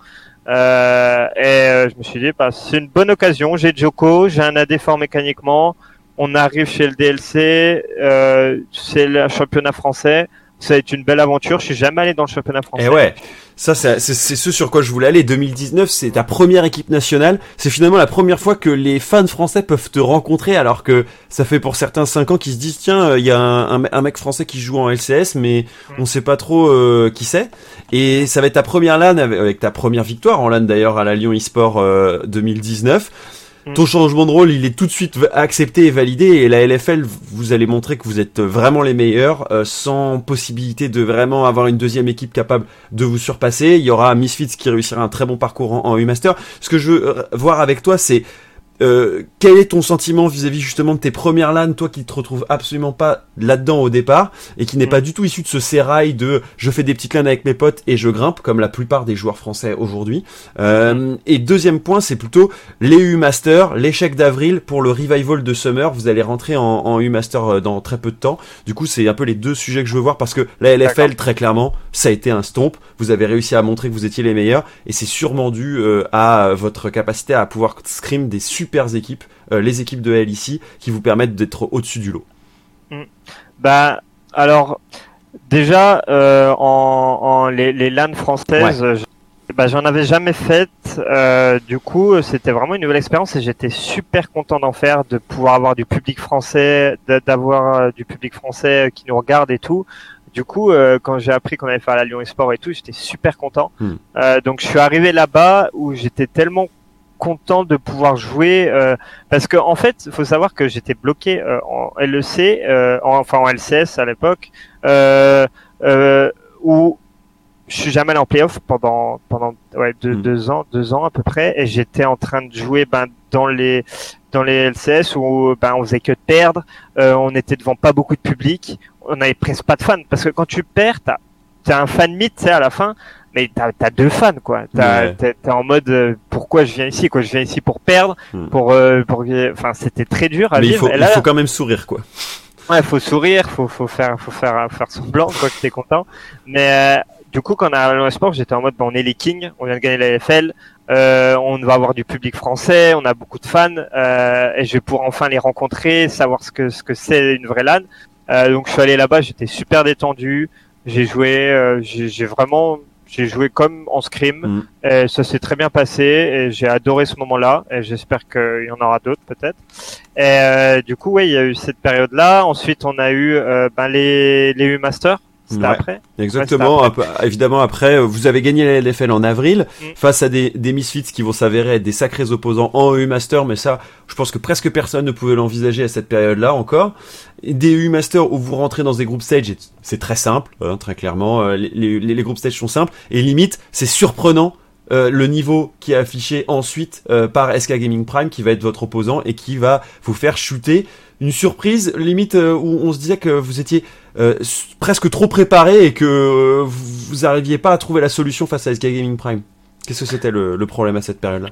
Euh, et euh, je me suis dit, bah, c'est une bonne occasion. J'ai Joko, j'ai un AD fort mécaniquement. On arrive chez le DLC, euh, c'est le championnat français ça va être une belle aventure. Je suis jamais allé dans le championnat français. Et eh ouais, ça c'est ce sur quoi je voulais aller. 2019, c'est ta première équipe nationale. C'est finalement la première fois que les fans français peuvent te rencontrer, alors que ça fait pour certains 5 ans qu'ils se disent tiens, euh, il y a un, un, mec français qui joue en LCS, mais mm. on sait pas trop euh, qui c'est. Et ça va être ta première LAN avec, ta première victoire en LAN d'ailleurs à la Lyon eSport euh, 2019. Mm. Ton changement de rôle, il est tout de suite accepté et validé. Et la LFL, vous allez montrer que vous êtes vraiment les meilleurs, euh, sans possibilité de vraiment avoir une deuxième équipe capable de vous surpasser. Il y aura Misfits qui réussira un très bon parcours en, en U-Master. Ce que je veux euh, voir avec toi, c'est euh, quel est ton sentiment vis-à-vis justement de tes premières LAN, toi qui te retrouves absolument pas là-dedans au départ et qui n'est pas mm. du tout issu de ce sérail de je fais des petites LAN avec mes potes et je grimpe comme la plupart des joueurs français aujourd'hui. Euh, mm. Et deuxième point, c'est plutôt les U-Master, l'échec d'avril pour le revival de Summer. Vous allez rentrer en, en U-Master euh, dans très peu de temps. Du coup, c'est un peu les deux sujets que je veux voir parce que la LFL, très clairement, ça a été un stomp. Vous avez réussi à montrer que vous étiez les meilleurs et c'est sûrement dû à votre capacité à pouvoir scrim des super équipes, euh, les équipes de L ici, qui vous permettent d'être au-dessus du lot mm. Bah, alors, déjà, euh, en, les, les LAN françaises, bah, j'en avais jamais fait. Euh, du coup, c'était vraiment une nouvelle expérience et j'étais super content d'en faire, de pouvoir avoir du public français, d'avoir du public français qui nous regarde et tout du coup, euh, quand j'ai appris qu'on allait faire la Lyon Esport et tout, j'étais super content. Euh, donc je suis arrivé là-bas où j'étais tellement content de pouvoir jouer euh, parce que en fait, faut savoir que j'étais bloqué euh, en LEC, euh, en- enfin en LCS à l'époque, euh, euh, où je suis jamais allé en playoff pendant pendant ouais, deux, Mm. deux ans, deux ans à peu près, et j'étais en train de jouer ben dans les dans les LCS où ben on faisait que de perdre, euh, on était devant pas beaucoup de public, on avait presque pas de fans parce que quand tu perds, t'as t'as un fan meet, tu sais à la fin, mais t'as as deux fans quoi. T'as Ouais. t'es en mode euh, pourquoi je viens ici quoi, je viens ici pour perdre, Mm. pour euh, pour enfin c'était très dur à Mais il vivre. faut, Et il faut quand même sourire, quoi. Ouais, faut sourire, faut faut faire faut faire faire semblant quoi que t'es content. Mais euh, du coup, quand on dans le sport, j'étais en mode bah, on est les kings, on vient de gagner la LFL, euh, on va avoir du public français, on a beaucoup de fans euh, et je vais pouvoir enfin les rencontrer, savoir ce que ce que c'est une vraie LAN. Euh, donc je suis allé là-bas, j'étais super détendu, j'ai joué, euh, j'ai vraiment j'ai joué comme en scrim, Mm. et ça s'est très bien passé et j'ai adoré ce moment-là et j'espère qu'il y en aura d'autres peut-être. Et euh, du coup, ouais, il y a eu cette période-là. Ensuite, on a eu euh, ben, les les U Masters. Ouais. après. Exactement. Ouais, évidemment, après, euh, vous avez gagné la LFL en avril Mm. face à des, des Misfits qui vont s'avérer être des sacrés opposants en EU Master, mais ça, je pense que presque personne ne pouvait l'envisager à cette période-là encore. Des EU Master où vous rentrez dans des groupes stage, c'est très simple, hein, très clairement. euh, Les, les, les groupes stage sont simples et limite, c'est surprenant. euh, le niveau qui est affiché ensuite euh, par SK Gaming Prime qui va être votre opposant et qui va vous faire chuter une surprise limite euh, où on se disait que vous étiez euh, presque trop préparé et que euh, vous, vous arriviez pas à trouver la solution face à SK Gaming Prime. Qu'est-ce que c'était le, le problème à cette période-là?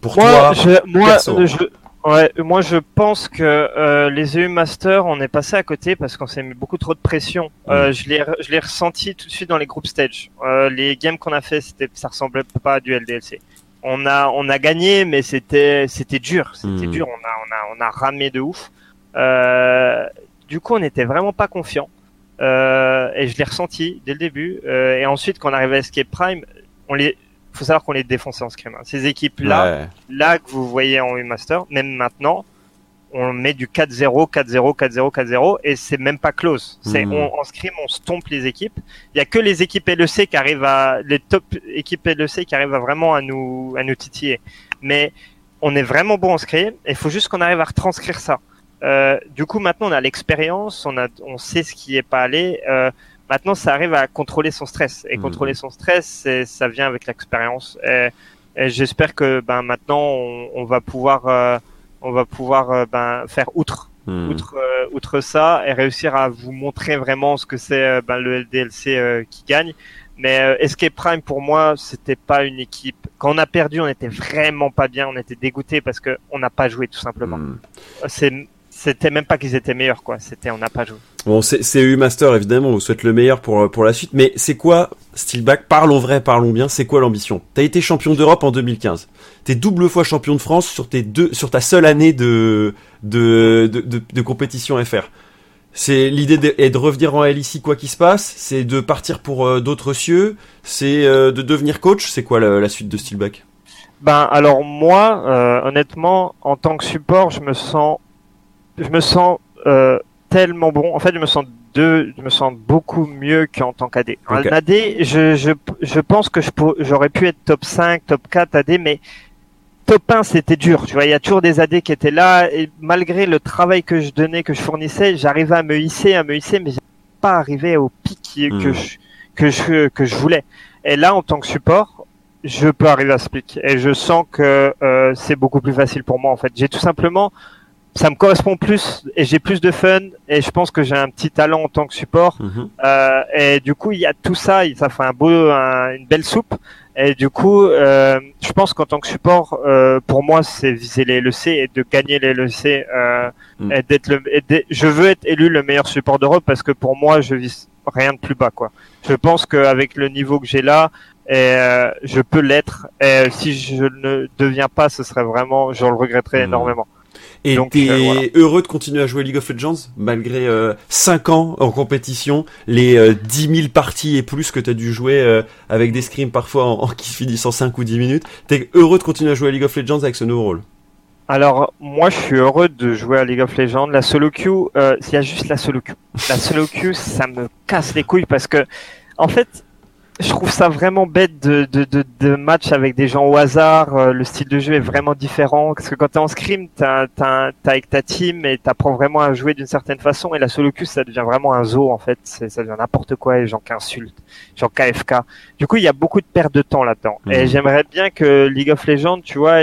Pour Moi, toi, je, moi, perso. je, ouais, moi, je pense que euh, les EU Masters, on est passé à côté parce qu'on s'est mis beaucoup trop de pression. Euh, je l'ai, je l'ai ressenti tout de suite dans les groupes stage. Euh, les games qu'on a fait, c'était, ça ressemblait pas à du LDLC. On a, on a gagné, mais c'était, c'était dur. C'était Mhm. dur. On a, on a, on a ramé de ouf. Euh, du coup, on n'était vraiment pas confiant. Euh, et je l'ai ressenti dès le début. Euh, et ensuite, quand on arrive à Escape Prime, on les, faut savoir qu'on les défonçait en scrim. hein. Ces équipes-là, Ouais. là que vous voyez en U-Master, même maintenant, on met du 4-0, 4-0, 4-0, 4-0, et c'est même pas close. C'est Mhm. on, en scrim, on stompe les équipes. Il y a que les équipes LEC qui arrivent à, les top équipes LEC qui arrivent à vraiment à nous, à nous titiller. Mais on est vraiment bon en scrim, et il faut juste qu'on arrive à retranscrire ça. Euh, du coup, maintenant, on a l'expérience, on a, on sait ce qui est pas allé. Euh, maintenant, ça arrive à contrôler son stress. Et Mhm. contrôler son stress, ça vient avec l'expérience. Et, et j'espère que ben maintenant, on, on va pouvoir, euh, on va pouvoir euh, ben faire outre, outre, euh, outre ça, et réussir à vous montrer vraiment ce que c'est euh, ben, le LDLC euh, qui gagne. Mais euh, Escape Prime pour moi, c'était pas une équipe. Quand on a perdu, on était vraiment pas bien, on était dégoûté parce que on n'a pas joué tout simplement. Hmm. C'est c'était même pas qu'ils étaient meilleurs quoi, c'était on n'a pas joué. Bon, c'est EU Master évidemment, on vous souhaite le meilleur pour pour la suite. Mais c'est quoi Steelback Parlons vrai, parlons bien. C'est quoi l'ambition? T'as été champion d'Europe en 2015. T'es double fois champion de France sur tes deux, sur ta seule année de de de, de, de compétition FR. C'est l'idée de, est de revenir en LIC quoi qu'il se passe? C'est de partir pour euh, d'autres cieux? C'est euh, de devenir coach? C'est quoi la, la suite de Steelback? Ben alors moi, euh, honnêtement, en tant que support, je me sens, je me sens euh, tellement bon. En fait, je me sens deux, je me sens beaucoup mieux qu'en tant qu'AD. En AD, je, je, je pense que je j'aurais pu être top 5, top 4 AD, mais top 1 c'était dur. Tu vois, il y a toujours des AD qui étaient là et malgré le travail que je donnais, que je fournissais, j'arrivais à me hisser, à me hisser, mais j'ai pas arrivé au pic que Hmm. je que je que je voulais. Et là, en tant que support, je peux arriver à ce pic et je sens que euh, c'est beaucoup plus facile pour moi en fait. J'ai tout simplement ça me correspond plus et j'ai plus de fun et je pense que j'ai un petit talent en tant que support Mhm. euh, et du coup il y a tout ça ça fait un beau un- une belle soupe et du coup euh, je pense qu'en tant que support euh, pour moi c'est viser les LEC et de gagner les LEC euh, Mm. et d'être le et je veux être élu le meilleur support d'Europe parce que pour moi je vise rien de plus bas quoi je pense qu'avec le niveau que j'ai là et euh, je peux l'être et si je ne deviens pas ce serait vraiment je le regretterais Mm. énormément Et Donc, t'es euh, voilà. heureux de continuer à jouer League of Legends malgré euh, 5 ans en compétition, les euh, 10 000 parties et plus que t'as dû jouer euh, avec des scrims parfois en, en- qui finissent en 5 ou 10 minutes. T'es heureux de continuer à jouer à League of Legends avec ce nouveau rôle? Alors, moi, je suis heureux de jouer à League of Legends. La solo queue, euh, il y a juste la solo queue. La solo queue, ça me casse les couilles parce que, en fait, je trouve ça vraiment bête de, de, de, de match avec des gens au hasard. Euh, le style de jeu est vraiment différent. Parce que quand t'es en scrim, t'as, t'as, t'as avec ta team et t'apprends vraiment à jouer d'une certaine façon. Et la solo queue, ça devient vraiment un zoo, en fait. Ça devient n'importe quoi, les gens qui insultent, genre KFK. Du coup, il y a beaucoup de perte de temps là-dedans. Et Mhm. j'aimerais bien que League of Legends, tu vois,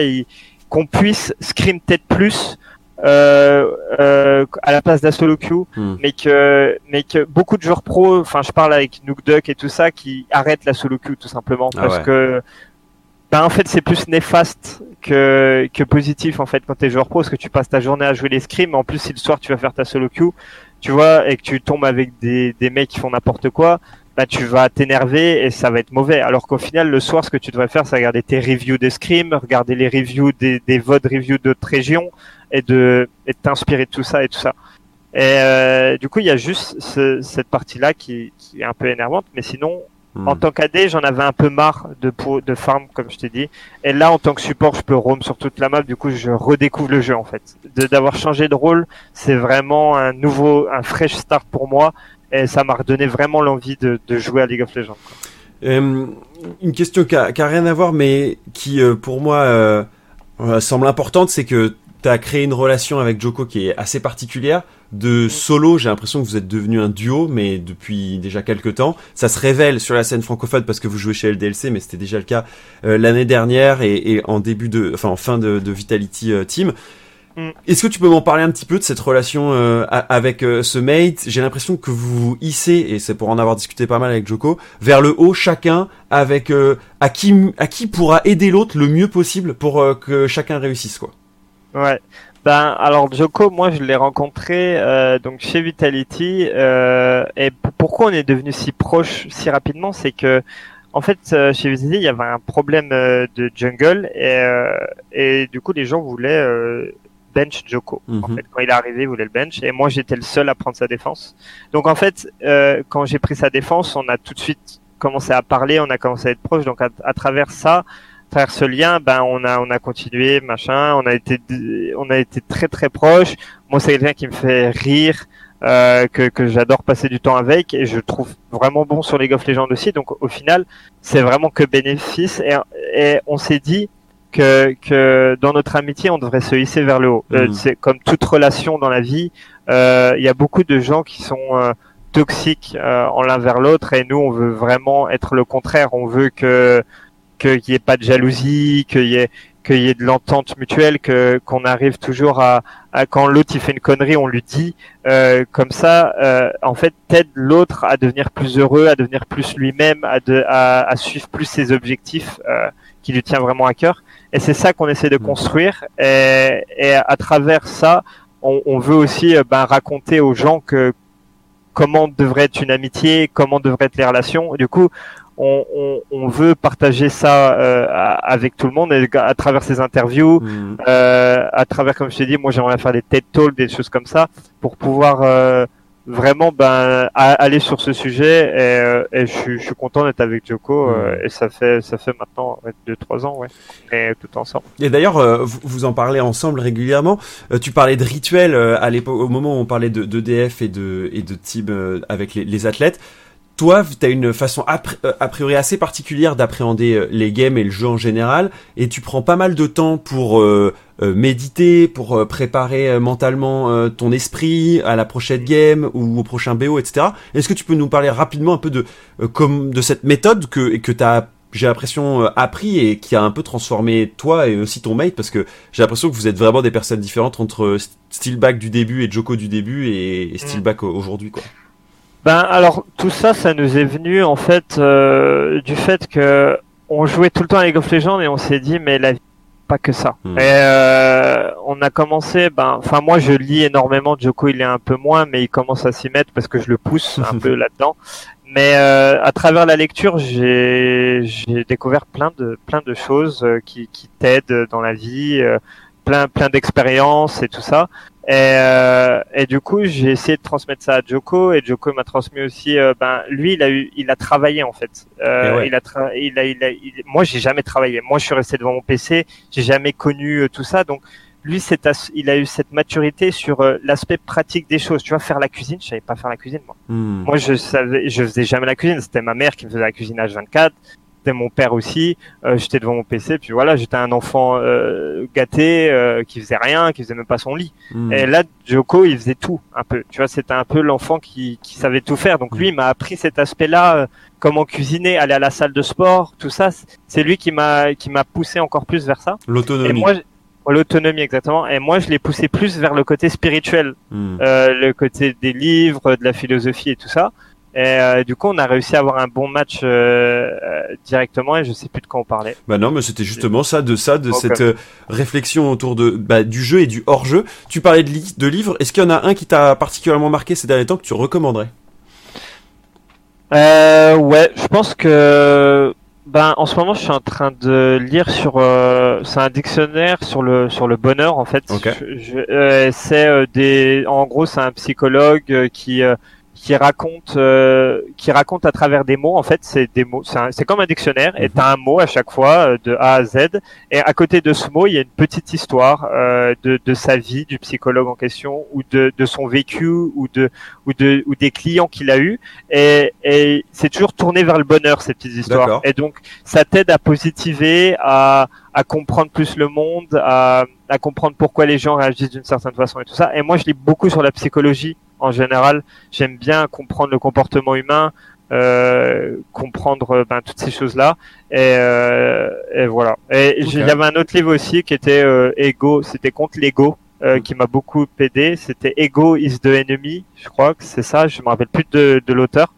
qu'on puisse scrim peut-être plus euh, euh, à la place de la solo queue, Hmm. mais que mais que beaucoup de joueurs pro, enfin je parle avec Nook Duck et tout ça, qui arrêtent la solo queue tout simplement Ah parce ouais. que ben en fait c'est plus néfaste que que positif en fait quand t'es joueur pro parce que tu passes ta journée à jouer les scrims, en plus si le soir tu vas faire ta solo queue, tu vois, et que tu tombes avec des des mecs qui font n'importe quoi. Bah, tu vas t'énerver et ça va être mauvais. Alors qu'au final, le soir, ce que tu devrais faire, c'est regarder tes reviews de Scream, regarder les reviews des, des VOD reviews d'autres régions et de, et de t'inspirer de tout ça et tout ça. Et euh, du coup, il y a juste ce- cette partie-là qui, qui est un peu énervante, mais sinon, Hmm. en tant qu'AD, j'en avais un peu marre de, de farm, comme je t'ai dit. Et là, en tant que support, je peux roam sur toute la map. Du coup, je redécouvre le jeu, en fait. D'avoir changé de rôle, c'est vraiment un nouveau, un fresh start pour moi. Et ça m'a redonné vraiment l'envie de, de jouer à League of Legends. quoi. Euh, une question qui a, qui a rien à voir, mais qui euh, pour moi semble importante, c'est que tu as créé une relation avec Joko qui est assez particulière. De solo, j'ai l'impression que vous êtes devenu un duo, mais depuis déjà quelques temps. Ça se révèle sur la scène francophone parce que vous jouez chez LDLC, mais c'était déjà le cas euh, l'année dernière et, et en début de, enfin en fin de, de Vitality euh, Team. Mm. Est-ce que tu peux m'en parler un petit peu de cette relation euh, avec ce mate? J'ai l'impression que vous vous hissez, et c'est pour en avoir discuté pas mal avec Joko, vers le haut chacun avec à qui à qui pourra aider l'autre le mieux possible pour que chacun réussisse quoi. Ouais. Ben alors Joko, moi je l'ai rencontré euh, donc chez Vitality euh, et pourquoi on est devenu si proche si rapidement, c'est que en fait euh, chez Vitality il y avait un problème euh, de jungle et euh, et du coup les gens voulaient euh, bench Joko. En Mhm. fait quand il est arrivé ils voulaient le bench et moi j'étais le seul à prendre sa défense. Donc en fait euh, quand j'ai pris sa défense on a tout de suite commencé à parler, on a commencé à être proche donc à, à travers ça ce lien, ben on a on a continué, machin, on a été on a été très très proches. Moi c'est quelqu'un qui me fait rire, euh, que que j'adore passer du temps avec et je trouve vraiment bon sur League of Legends aussi. Donc au final c'est vraiment que bénéfice et, et on s'est dit que que dans notre amitié on devrait se hisser vers le haut. Euh, Mhm. c'est comme toute relation dans la vie, euh, il y a beaucoup de gens qui sont euh, toxiques euh, en l'un vers l'autre et nous on veut vraiment être le contraire. On veut que qu'il n'y ait pas de jalousie, qu'il y ait qu'il y ait de l'entente mutuelle, que qu'on arrive toujours à, à quand l'autre il fait une connerie, on lui dit euh, comme ça. euh, en fait, t'aides l'autre à devenir plus heureux, à devenir plus lui-même, à, de, à, à suivre plus ses objectifs euh, qui lui tient vraiment à cœur. Et c'est ça qu'on essaie de Mhm. construire. Et, et à travers ça, on, on veut aussi euh, ben, raconter aux gens que comment devrait être une amitié, comment devraient être les relations. Du coup, on, on, on veut partager ça euh, avec tout le monde et à travers ces interviews, Mm. euh, à travers, comme je t'ai dit, moi j'aimerais faire des TED Talks, des choses comme ça, pour pouvoir euh, vraiment ben aller sur ce sujet. Et, et je, suis, je suis content d'être avec Joko euh, et ça fait ça fait maintenant ouais, deux trois ans, ouais, et tout ensemble. Et d'ailleurs, euh, vous, vous en parlez ensemble régulièrement. Euh, tu parlais de rituels euh, à l'époque, au moment où on parlait de d'EDF et de et de team euh, avec les, les athlètes. Toi, tu as une façon a, euh, a priori assez particulière d'appréhender euh, les games et le jeu en général, et tu prends pas mal de temps pour euh, méditer, pour préparer mentalement ton esprit à la prochaine game ou au prochain BO, etc. Est-ce que tu peux nous parler rapidement un peu de comme de cette méthode que que t'as j'ai l'impression appris et qui a un peu transformé toi et aussi ton mate parce que j'ai l'impression que vous êtes vraiment des personnes différentes entre Steelback du début et Joko du début et, et Steelback au- aujourd'hui quoi. Ben alors tout ça, ça nous est venu en fait euh, du fait que on jouait tout le temps à League of Legends et on s'est dit mais la vie pas que ça. Hmm. Et euh, on a commencé, ben, enfin moi je lis énormément, Joko il est un peu moins, mais il commence à s'y mettre parce que je le pousse un peu là-dedans. Mais euh, à travers la lecture, j'ai j'ai découvert plein de plein de choses euh, qui qui t'aident dans la vie, euh, plein plein d'expériences et tout ça. Et, euh, et du coup, j'ai essayé de transmettre ça à Joko et Joko m'a transmis aussi. euh, ben, lui, il a eu, il a travaillé en fait. Euh, ouais. Il a, tra- il a, il a, il- moi, j'ai jamais travaillé. Moi, je suis resté devant mon PC. J'ai jamais connu euh, tout ça. Donc, lui, c'est il a eu cette maturité sur euh, l'aspect pratique des choses. Tu vois, faire la cuisine, je savais pas faire la cuisine moi. Hmm. Moi, je savais, je faisais jamais la cuisine. C'était ma mère qui me faisait la cuisine H24. C'était mon père aussi. Euh, j'étais devant mon PC, puis voilà, j'étais un enfant euh, gâté euh, qui faisait rien, qui faisait même pas son lit. Hmm. Et là, Joko, il faisait tout un peu. Tu vois, c'était un peu l'enfant qui, qui savait tout faire. Donc lui, il m'a appris cet aspect-là, euh, comment cuisiner, aller à la salle de sport, tout ça. C'est lui qui m'a qui m'a poussé encore plus vers ça. Et L'autonomie. l'autonomie exactement. Et moi, je l'ai poussé plus vers le côté spirituel, Hmm. euh, le côté des livres, de la philosophie et tout ça. Et euh, du coup, on a réussi à avoir un bon match euh, euh, directement. Et je sais plus de quoi on parlait. Bah non, mais c'était justement ça, de ça, de cette réflexion autour de bah, du jeu et du hors-jeu. Tu parlais de, li- de livres. Est-ce qu'il y en a un qui t'a particulièrement marqué ces derniers temps que tu recommanderais? Euh, ouais, je pense que ben en ce moment, je suis en train de lire sur c'est un dictionnaire sur le sur le bonheur en fait. C'est des en gros, c'est un psychologue qui qui raconte euh, qui raconte à travers des mots en fait c'est des mots c'est comme un dictionnaire et Mhm. t'as un mot à chaque fois euh, de A à Z et à côté de ce mot il y a une petite histoire euh, de de sa vie du psychologue en question ou de de son vécu ou de ou de ou des clients qu'il a eu et, et c'est toujours tourné vers le bonheur ces petites histoires. Et donc ça t'aide à positiver à à comprendre plus le monde à à comprendre pourquoi les gens réagissent d'une certaine façon et tout ça. Et moi je lis beaucoup sur la psychologie en général j'aime bien comprendre le comportement humain euh, comprendre ben, toutes ces choses là et, euh, et voilà. Et Ok. j'ai- il y avait un autre livre aussi qui était euh, Ego. C'était contre l'ego euh, qui m'a beaucoup aidé. C'était Ego is the enemy je crois que c'est ça. Je me rappelle plus de, de l'auteur.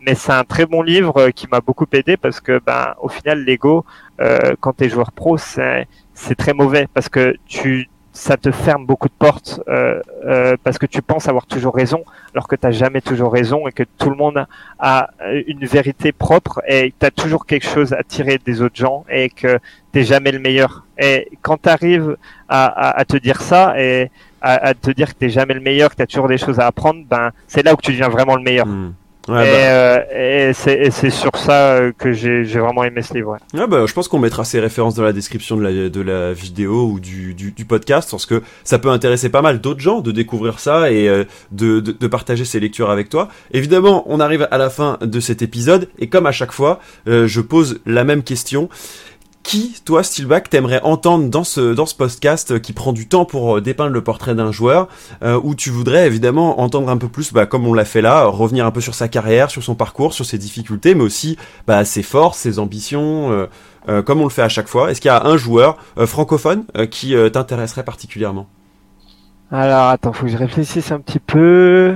Mais c'est un très bon livre euh, qui m'a beaucoup aidé parce que ben au final l'ego euh, quand t'es joueur pro c'est c'est très mauvais parce que tu ça te ferme beaucoup de portes euh, euh, parce que tu penses avoir toujours raison alors que t'as jamais toujours raison et que tout le monde a une vérité propre et t'as toujours quelque chose à tirer des autres gens et que t'es jamais le meilleur et quand t'arrives à, à, te dire ça et à, te dire que t'es jamais le meilleur que t'as toujours des choses à apprendre ben c'est là où tu deviens vraiment le meilleur Hmm. Ouais, et, bah, euh, et c'est sur ça euh, que j'ai vraiment aimé ce livre. ouais. ouais, bah, je pense qu'on mettra ces références dans la description de la, de la vidéo ou du, du, du podcast parce que ça peut intéresser pas mal d'autres gens de découvrir ça et euh, de, de, de partager ces lectures avec toi. Évidemment, on arrive à la fin de cet épisode et comme à chaque fois, euh, je pose la même question. Qui, toi, Steelback, t'aimerais entendre dans ce, dans ce podcast euh, qui prend du temps pour euh, dépeindre le portrait d'un joueur, euh, où tu voudrais évidemment entendre un peu plus, bah, comme on l'a fait là, revenir un peu sur sa carrière, sur son parcours, sur ses difficultés, mais aussi bah, ses forces, ses ambitions, euh, euh, comme on le fait à chaque fois. Est-ce qu'il y a un joueur euh, francophone euh, qui euh, t'intéresserait particulièrement? Alors attends, faut que je réfléchisse un petit peu.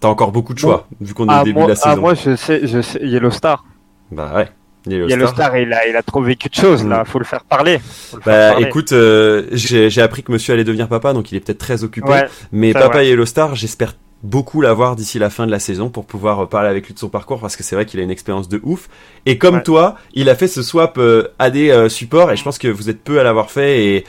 T'as encore beaucoup de choix, vu qu'on est Ah au début moi, de la ah, saison. moi je sais, je sais, Yellow Star. Bah ouais. Yellow Yellow Star. Star, il a, il a trop vécu de choses là. Faut le faire parler. Le faire Bah parler. écoute, euh, j'ai appris que monsieur allait devenir papa, donc il est peut-être très occupé. Ouais, Mais Papa vrai. Yellow Star, j'espère beaucoup l'avoir d'ici la fin de la saison pour pouvoir euh, parler avec lui de son parcours parce que c'est vrai qu'il a une expérience de ouf. Et comme Ouais. toi, il a fait ce swap euh, AD euh, support et je pense que vous êtes peu à l'avoir fait et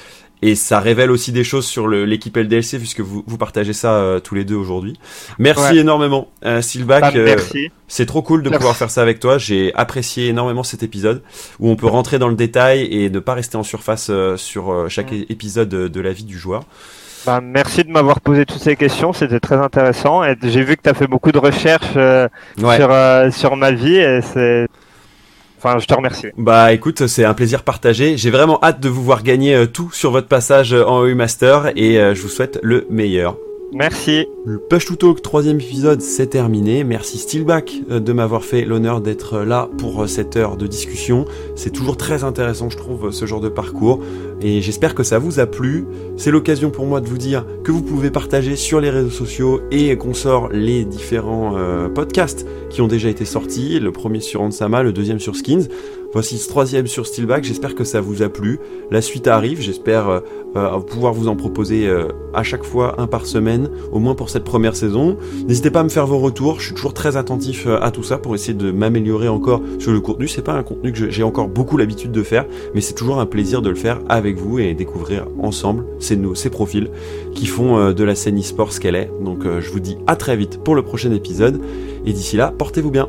et ça révèle aussi des choses sur l'équipe LDLC puisque vous, vous partagez ça euh, tous les deux aujourd'hui. Merci Ouais. énormément, euh, Sylvac. Bah, euh, merci. c'est trop cool de Merci. pouvoir faire ça avec toi. J'ai apprécié énormément cet épisode où on peut rentrer dans le détail et ne pas rester en surface euh, sur chaque épisode de, de la vie du joueur. Bah, merci de m'avoir posé toutes ces questions. C'était très intéressant. Et j'ai vu que tu as fait beaucoup de recherches euh, Ouais. sur euh, sur ma vie. Et c'est. Enfin, je te remercie. Bah écoute, c'est un plaisir partagé. J'ai vraiment hâte de vous voir gagner euh, tout sur votre passage euh, en EU Master et euh, je vous souhaite le meilleur. Merci. Le Push to Talk troisième épisode c'est terminé. Merci Steelback euh, de m'avoir fait l'honneur d'être euh, là pour euh, cette heure de discussion. C'est toujours très intéressant je trouve ce genre de parcours et j'espère que ça vous a plu. C'est l'occasion pour moi de vous dire que vous pouvez partager sur les réseaux sociaux et qu'on sort les différents podcasts qui ont déjà été sortis. Le premier sur Ansama, le deuxième sur Skins. Voici ce troisième sur Steelback, j'espère que ça vous a plu. La suite arrive, j'espère euh, euh, pouvoir vous en proposer euh, à chaque fois un par semaine, au moins pour cette première saison. N'hésitez pas à me faire vos retours, je suis toujours très attentif à tout ça pour essayer de m'améliorer encore sur le contenu. C'est pas un contenu que j'ai encore beaucoup l'habitude de faire, mais c'est toujours un plaisir de le faire avec vous et découvrir ensemble ces, ces profils qui font de la scène e-sport ce qu'elle est. Donc je vous dis à très vite pour le prochain épisode, et d'ici là, portez-vous bien.